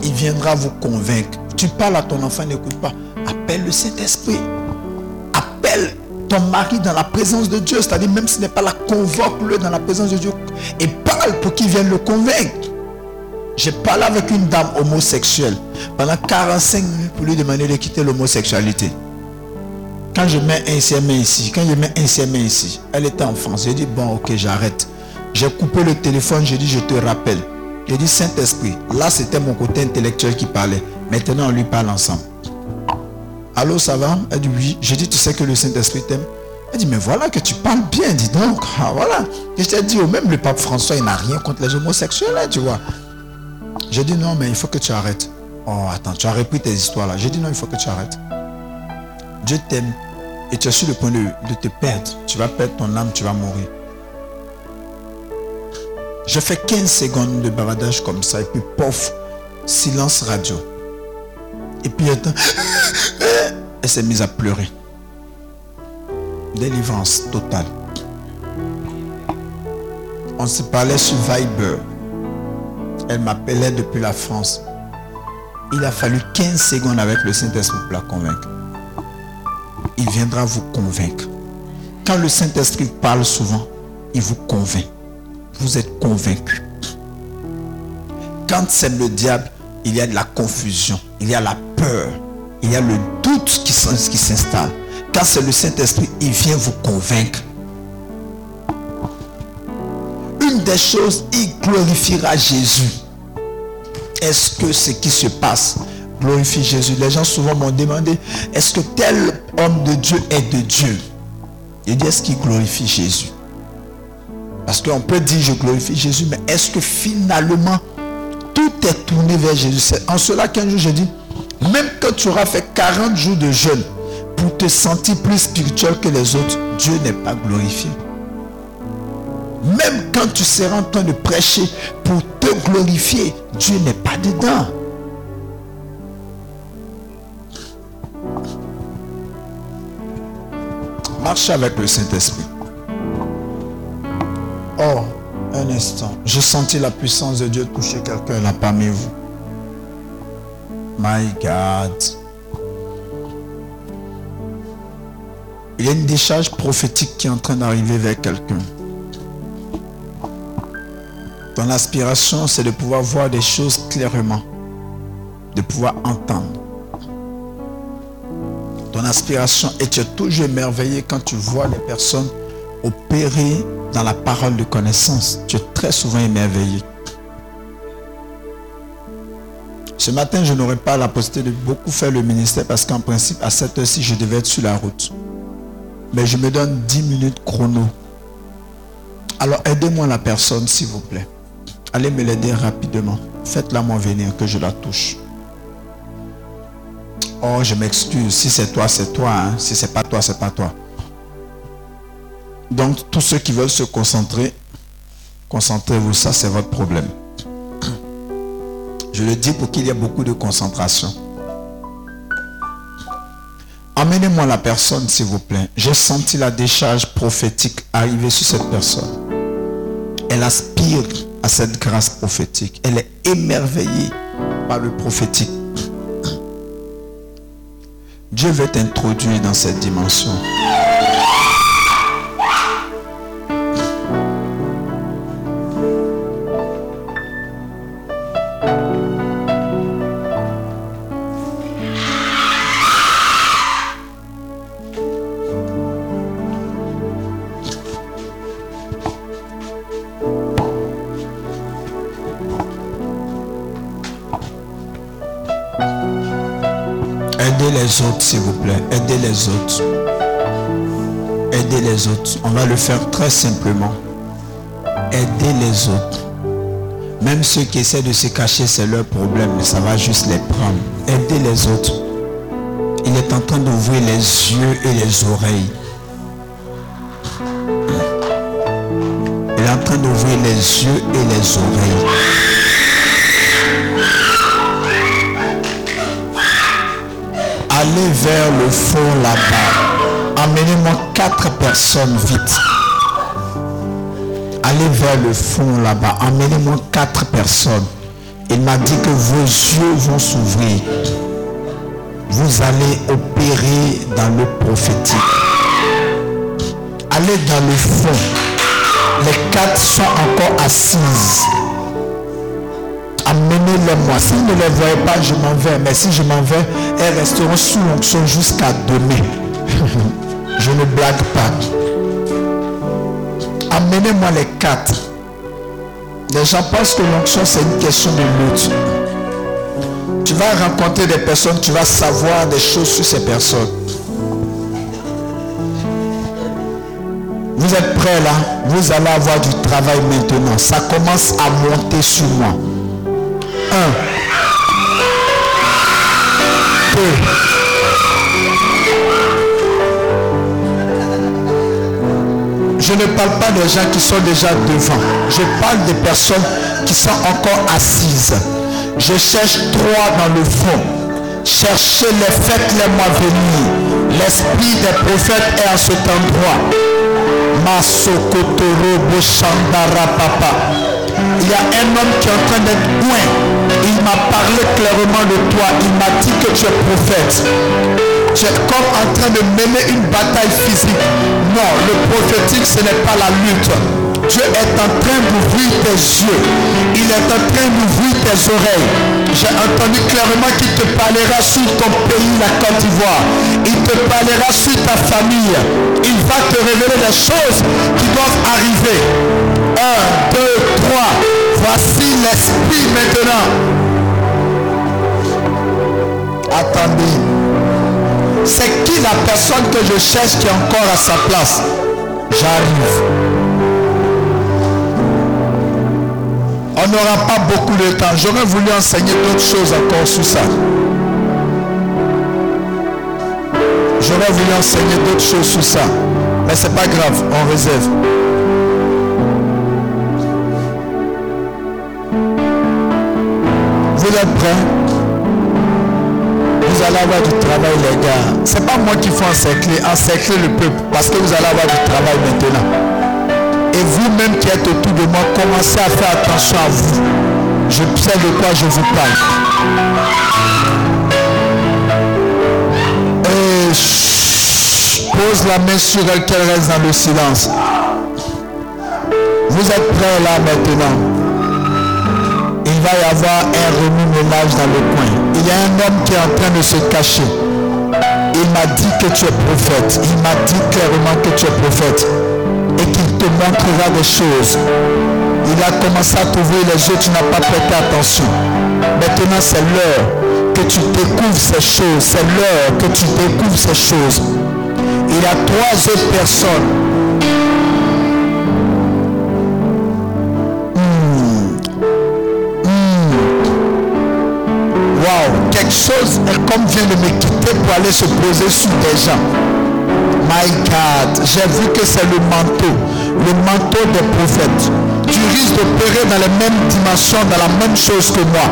Il viendra vous convaincre. Tu parles à ton enfant, n'écoute pas. Appelle le Saint-Esprit. Appelle ton mari dans la présence de Dieu. C'est-à-dire, même si ce n'est pas là, convoque-le dans la présence de Dieu. Et parle pour qu'il vienne le convaincre. J'ai parlé avec une dame homosexuelle pendant 45 minutes pour lui demander de quitter l'homosexualité. Quand je mets un CMA ici, quand je mets un CMA ici, elle était en France. J'ai dit, bon, ok, j'arrête. J'ai coupé le téléphone, j'ai dit, je te rappelle. J'ai dit, Saint-Esprit, là c'était mon côté intellectuel qui parlait. Maintenant, on lui parle ensemble. Allô, ça va? Elle dit, oui. J'ai dit, tu sais que le Saint-Esprit t'aime Elle dit, mais voilà que tu parles bien, dis donc. Ah, voilà. je t'ai dit, oh, même le pape François, il n'a rien contre les homosexuels, hein, tu vois. J'ai dit non, mais il faut que tu arrêtes. Oh, attends, tu as repris tes histoires là. J'ai dit non, il faut que tu arrêtes. Dieu t'aime et tu es sur le point de, te perdre. Tu vas perdre ton âme, tu vas mourir. Je fais 15 secondes de bavardage comme ça et puis pof, silence radio. Et puis attends, [laughs] elle s'est mise à pleurer. Délivrance totale. On se parlait sur Viber. Elle m'appelait depuis la France. Il a fallu 15 secondes avec le Saint-Esprit pour la convaincre. Il viendra vous convaincre. Quand le Saint-Esprit parle souvent, il vous convainc. Vous êtes convaincu. Quand c'est le diable, il y a de la confusion, il y a la peur, il y a le doute qui s'installe. Quand c'est le Saint-Esprit, il vient vous convaincre. Une des choses, il glorifiera Jésus. Est-ce que ce qui se passe glorifie Jésus? Les gens souvent m'ont demandé, est-ce que tel homme de Dieu est de Dieu? Il dit, est-ce qu'il glorifie Jésus? Parce qu'on peut dire, je glorifie Jésus, mais est-ce que finalement, tout est tourné vers Jésus? C'est en cela qu'un jour, je dis, même quand tu auras fait 40 jours de jeûne pour te sentir plus spirituel que les autres, Dieu n'est pas glorifié. Même quand tu seras en train de prêcher pour te glorifier, Dieu n'est pas dedans. Marche avec le Saint-Esprit. Oh, un instant. J'ai senti la puissance de Dieu toucher quelqu'un là parmi vous. My God. Il y a une décharge prophétique qui est en train d'arriver vers quelqu'un. Ton aspiration, c'est de pouvoir voir des choses clairement, de pouvoir entendre. Ton aspiration, et tu es toujours émerveillé quand tu vois les personnes opérer dans la parole de connaissance. Tu es très souvent émerveillé. Ce matin, je n'aurais pas la possibilité de beaucoup faire le ministère parce qu'en principe, à cette heure-ci, je devais être sur la route. Mais je me donne 10 minutes chrono. Alors aidez-moi la personne, s'il vous plaît. Allez me l'aider rapidement. Faites-la moi venir que je la touche. Oh, je m'excuse. Si c'est toi, c'est toi. Hein. Si c'est pas toi, c'est pas toi. Donc, tous ceux qui veulent se concentrer, concentrez-vous. Ça, c'est votre problème. Je le dis pour qu'il y ait beaucoup de concentration. Amenez-moi la personne, s'il vous plaît. J'ai senti la décharge prophétique arriver sur cette personne. Elle aspire à cette grâce prophétique. Elle est émerveillée par le prophétique. Dieu veut t'introduire dans cette dimension. S'il vous plaît. Aidez les autres. Aidez les autres. On va le faire très simplement. Aidez les autres. Même ceux qui essaient de se cacher, c'est leur problème, mais ça va juste les prendre. Aidez les autres. Il est en train d'ouvrir les yeux et les oreilles. Il est en train d'ouvrir les yeux et les oreilles. Allez vers le fond là-bas. Amenez-moi quatre personnes vite. Allez vers le fond là-bas. Amenez-moi quatre personnes. Il m'a dit que vos yeux vont s'ouvrir. Vous allez opérer dans le prophétique. Allez dans le fond. Les quatre sont encore assises. Amenez-les-moi. Si vous ne les voyez pas, je m'en vais. Mais si je m'en vais, elles resteront sous l'onction jusqu'à demain. [laughs] je ne blague pas. Amenez-moi les quatre. Les gens pensent que l'onction, c'est une question de lutte. Tu vas rencontrer des personnes, tu vas savoir des choses sur ces personnes. Vous êtes prêts là? Vous allez avoir du travail maintenant. Ça commence à monter sur moi. Je ne parle pas des gens qui sont déjà devant. Je parle des personnes qui sont encore assises. Je cherche trois dans le fond. Cherchez-les, faites-les-moi venir. L'esprit des prophètes est à cet endroit. Masokotoro Boshandara Papa. Il y a un homme qui est en train d'être loin. Il m'a parlé clairement de toi. Il m'a dit que tu es prophète. Tu es comme en train de mener une bataille physique. Non, le prophétique, ce n'est pas la lutte. Dieu est en train d'ouvrir tes yeux. Il est en train d'ouvrir tes oreilles. J'ai entendu clairement qu'il te parlera sur ton pays, la Côte d'Ivoire. Il te parlera sur ta famille. Il va te révéler les choses qui doivent arriver. Un, deux, trois. Voici l'esprit maintenant. Attendez. C'est qui la personne que je cherche qui est encore à sa place? J'arrive. On n'aura pas beaucoup de temps. J'aurais voulu enseigner d'autres choses encore sur ça. J'aurais voulu enseigner d'autres choses sur ça. Mais c'est pas grave, on réserve. Vous êtes prêts? Vous allez avoir du travail, les gars. C'est pas moi qu'il faut encercler, encercler le peuple. Parce que vous allez avoir du travail maintenant. Et vous-même qui êtes autour de moi, commencez à faire attention à vous. Je sais de quoi je vous parle. Et chut, pose la main sur elle qu'elle reste dans le silence. Vous êtes prêts là maintenant? Il va y avoir un remue-ménage dans le coin. Il y a un homme qui est en train de se cacher. Il m'a dit que tu es prophète. Il m'a dit clairement que tu es prophète et qu'il te montrera des choses. Il a commencé à t'ouvrir les yeux, tu n'as pas prêté attention. Maintenant, c'est l'heure que tu découvres ces choses. C'est l'heure que tu découvres ces choses. Il y a trois autres personnes. Chose est comme vient de me quitter pour aller se poser sur des gens. My God, j'ai vu que c'est le manteau, le manteau des prophètes. Tu risques d'opérer dans les mêmes dimensions, dans la même chose que moi.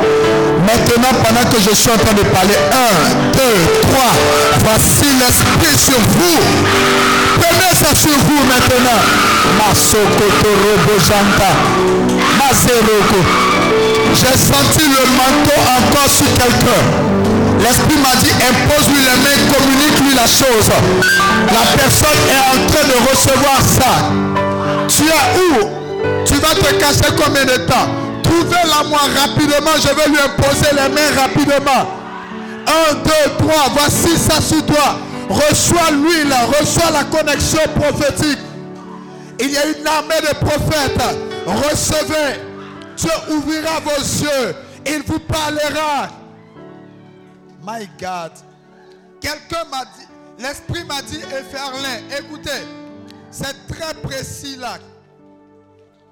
Maintenant, pendant que je suis en train de parler, un, deux, trois, voici l'esprit sur vous. Prenez ça sur vous maintenant. Masoko. J'ai senti le manteau encore sur quelqu'un. L'Esprit m'a dit, impose-lui les mains, communique-lui la chose. La personne est en train de recevoir ça. Tu es où? Tu vas te cacher combien de temps? Trouvez-la moi rapidement, je vais lui imposer les mains rapidement. Un, deux, trois, voici ça sur toi. Reçois l'huile, reçois la connexion prophétique. Il y a une armée de prophètes. Recevez. Dieu ouvrira vos yeux. Il vous parlera. My God. Quelqu'un m'a dit, l'Esprit m'a dit, Eferlin, écoutez, c'est très précis là.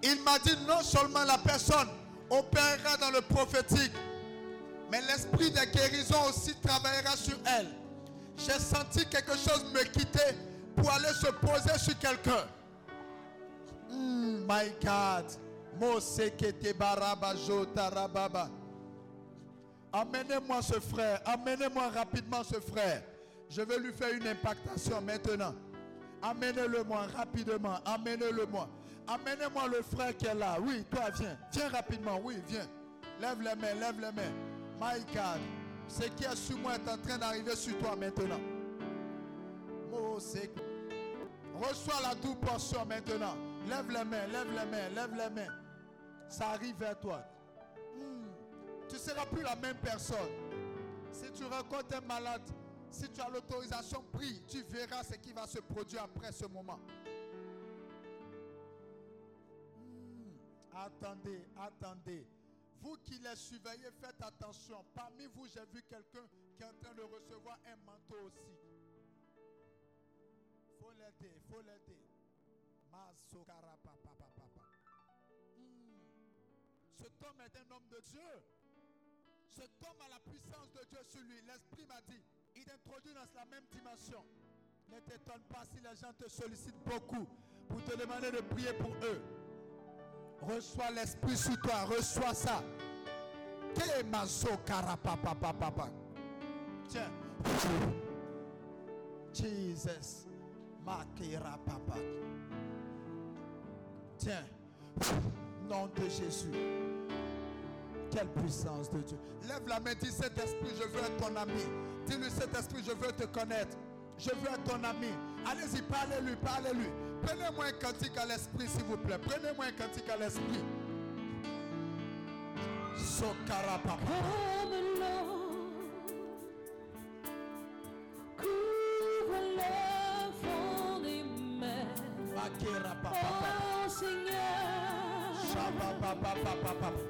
Il m'a dit non seulement la personne opérera dans le prophétique, mais l'esprit de guérison aussi travaillera sur elle. J'ai senti quelque chose me quitter pour aller se poser sur quelqu'un. Hmm, my God. Amenez-moi ce frère. Amenez-moi rapidement ce frère. Je vais lui faire une impactation maintenant. Amenez-le-moi rapidement. Amenez-le-moi. Amenez-moi le frère qui est là. Oui, toi, viens. Viens rapidement. Oui, viens. Lève les mains, lève les mains. My God. Ce qui est sur moi est en train d'arriver sur toi maintenant. Reçois la double portion maintenant. Lève les mains, lève les mains, lève les mains. Ça arrive vers toi. Hmm. Tu ne seras plus la même personne. Si tu rencontres un malade, si tu as l'autorisation, prie. Tu verras ce qui va se produire après ce moment. Hmm. Attendez, attendez. Vous qui les surveillez, faites attention. Parmi vous, j'ai vu quelqu'un qui est en train de recevoir un manteau aussi. Faut l'aider, faut l'aider. Cet homme est un homme de Dieu. Cet homme a la puissance de Dieu sur lui. L'Esprit m'a dit, il t'introduit dans la même dimension. Ne t'étonne pas si les gens te sollicitent beaucoup pour te demander de prier pour eux. Reçois l'Esprit sur toi, reçois ça. Tiens. Jesus. Makira papa. Tiens. Nom de Jésus. Quelle puissance de Dieu. Lève la main, dis cet esprit, je veux être ton ami. Dis-lui cet esprit, je veux te connaître. Je veux être ton ami. Allez-y, parlez-lui, parlez-lui. Prenez-moi un cantique à l'esprit, s'il vous plaît. Prenez-moi un cantique à l'esprit. Sokara papa. Makera papa. Oh Seigneur, Shabba papa papa.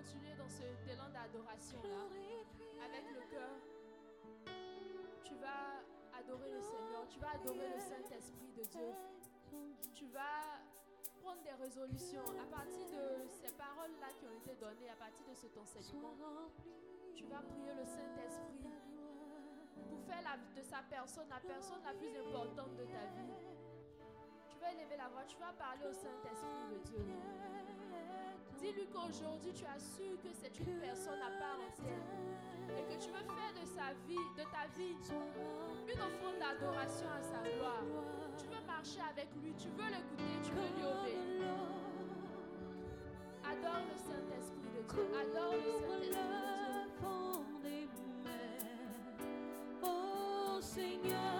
Continuer dans ce élan d'adoration-là avec le cœur. Tu vas adorer le Seigneur, tu vas adorer le Saint-Esprit de Dieu. Tu vas prendre des résolutions à partir de ces paroles-là qui ont été données, à partir de cet enseignement. Tu vas prier le Saint-Esprit pour faire la- de sa personne la personne la plus importante de ta vie. Tu vas élever la voix, tu vas parler au Saint-Esprit de Dieu. Dis-lui qu'aujourd'hui tu as su que c'est une personne à part entière. et que tu veux faire de sa vie, de ta vie, une offrande d'adoration à sa gloire. Tu veux marcher avec lui, tu veux l'écouter, tu veux lui obéir. Adore le Saint-Esprit de Dieu. Adore le Saint-Esprit de Dieu. ô Seigneur,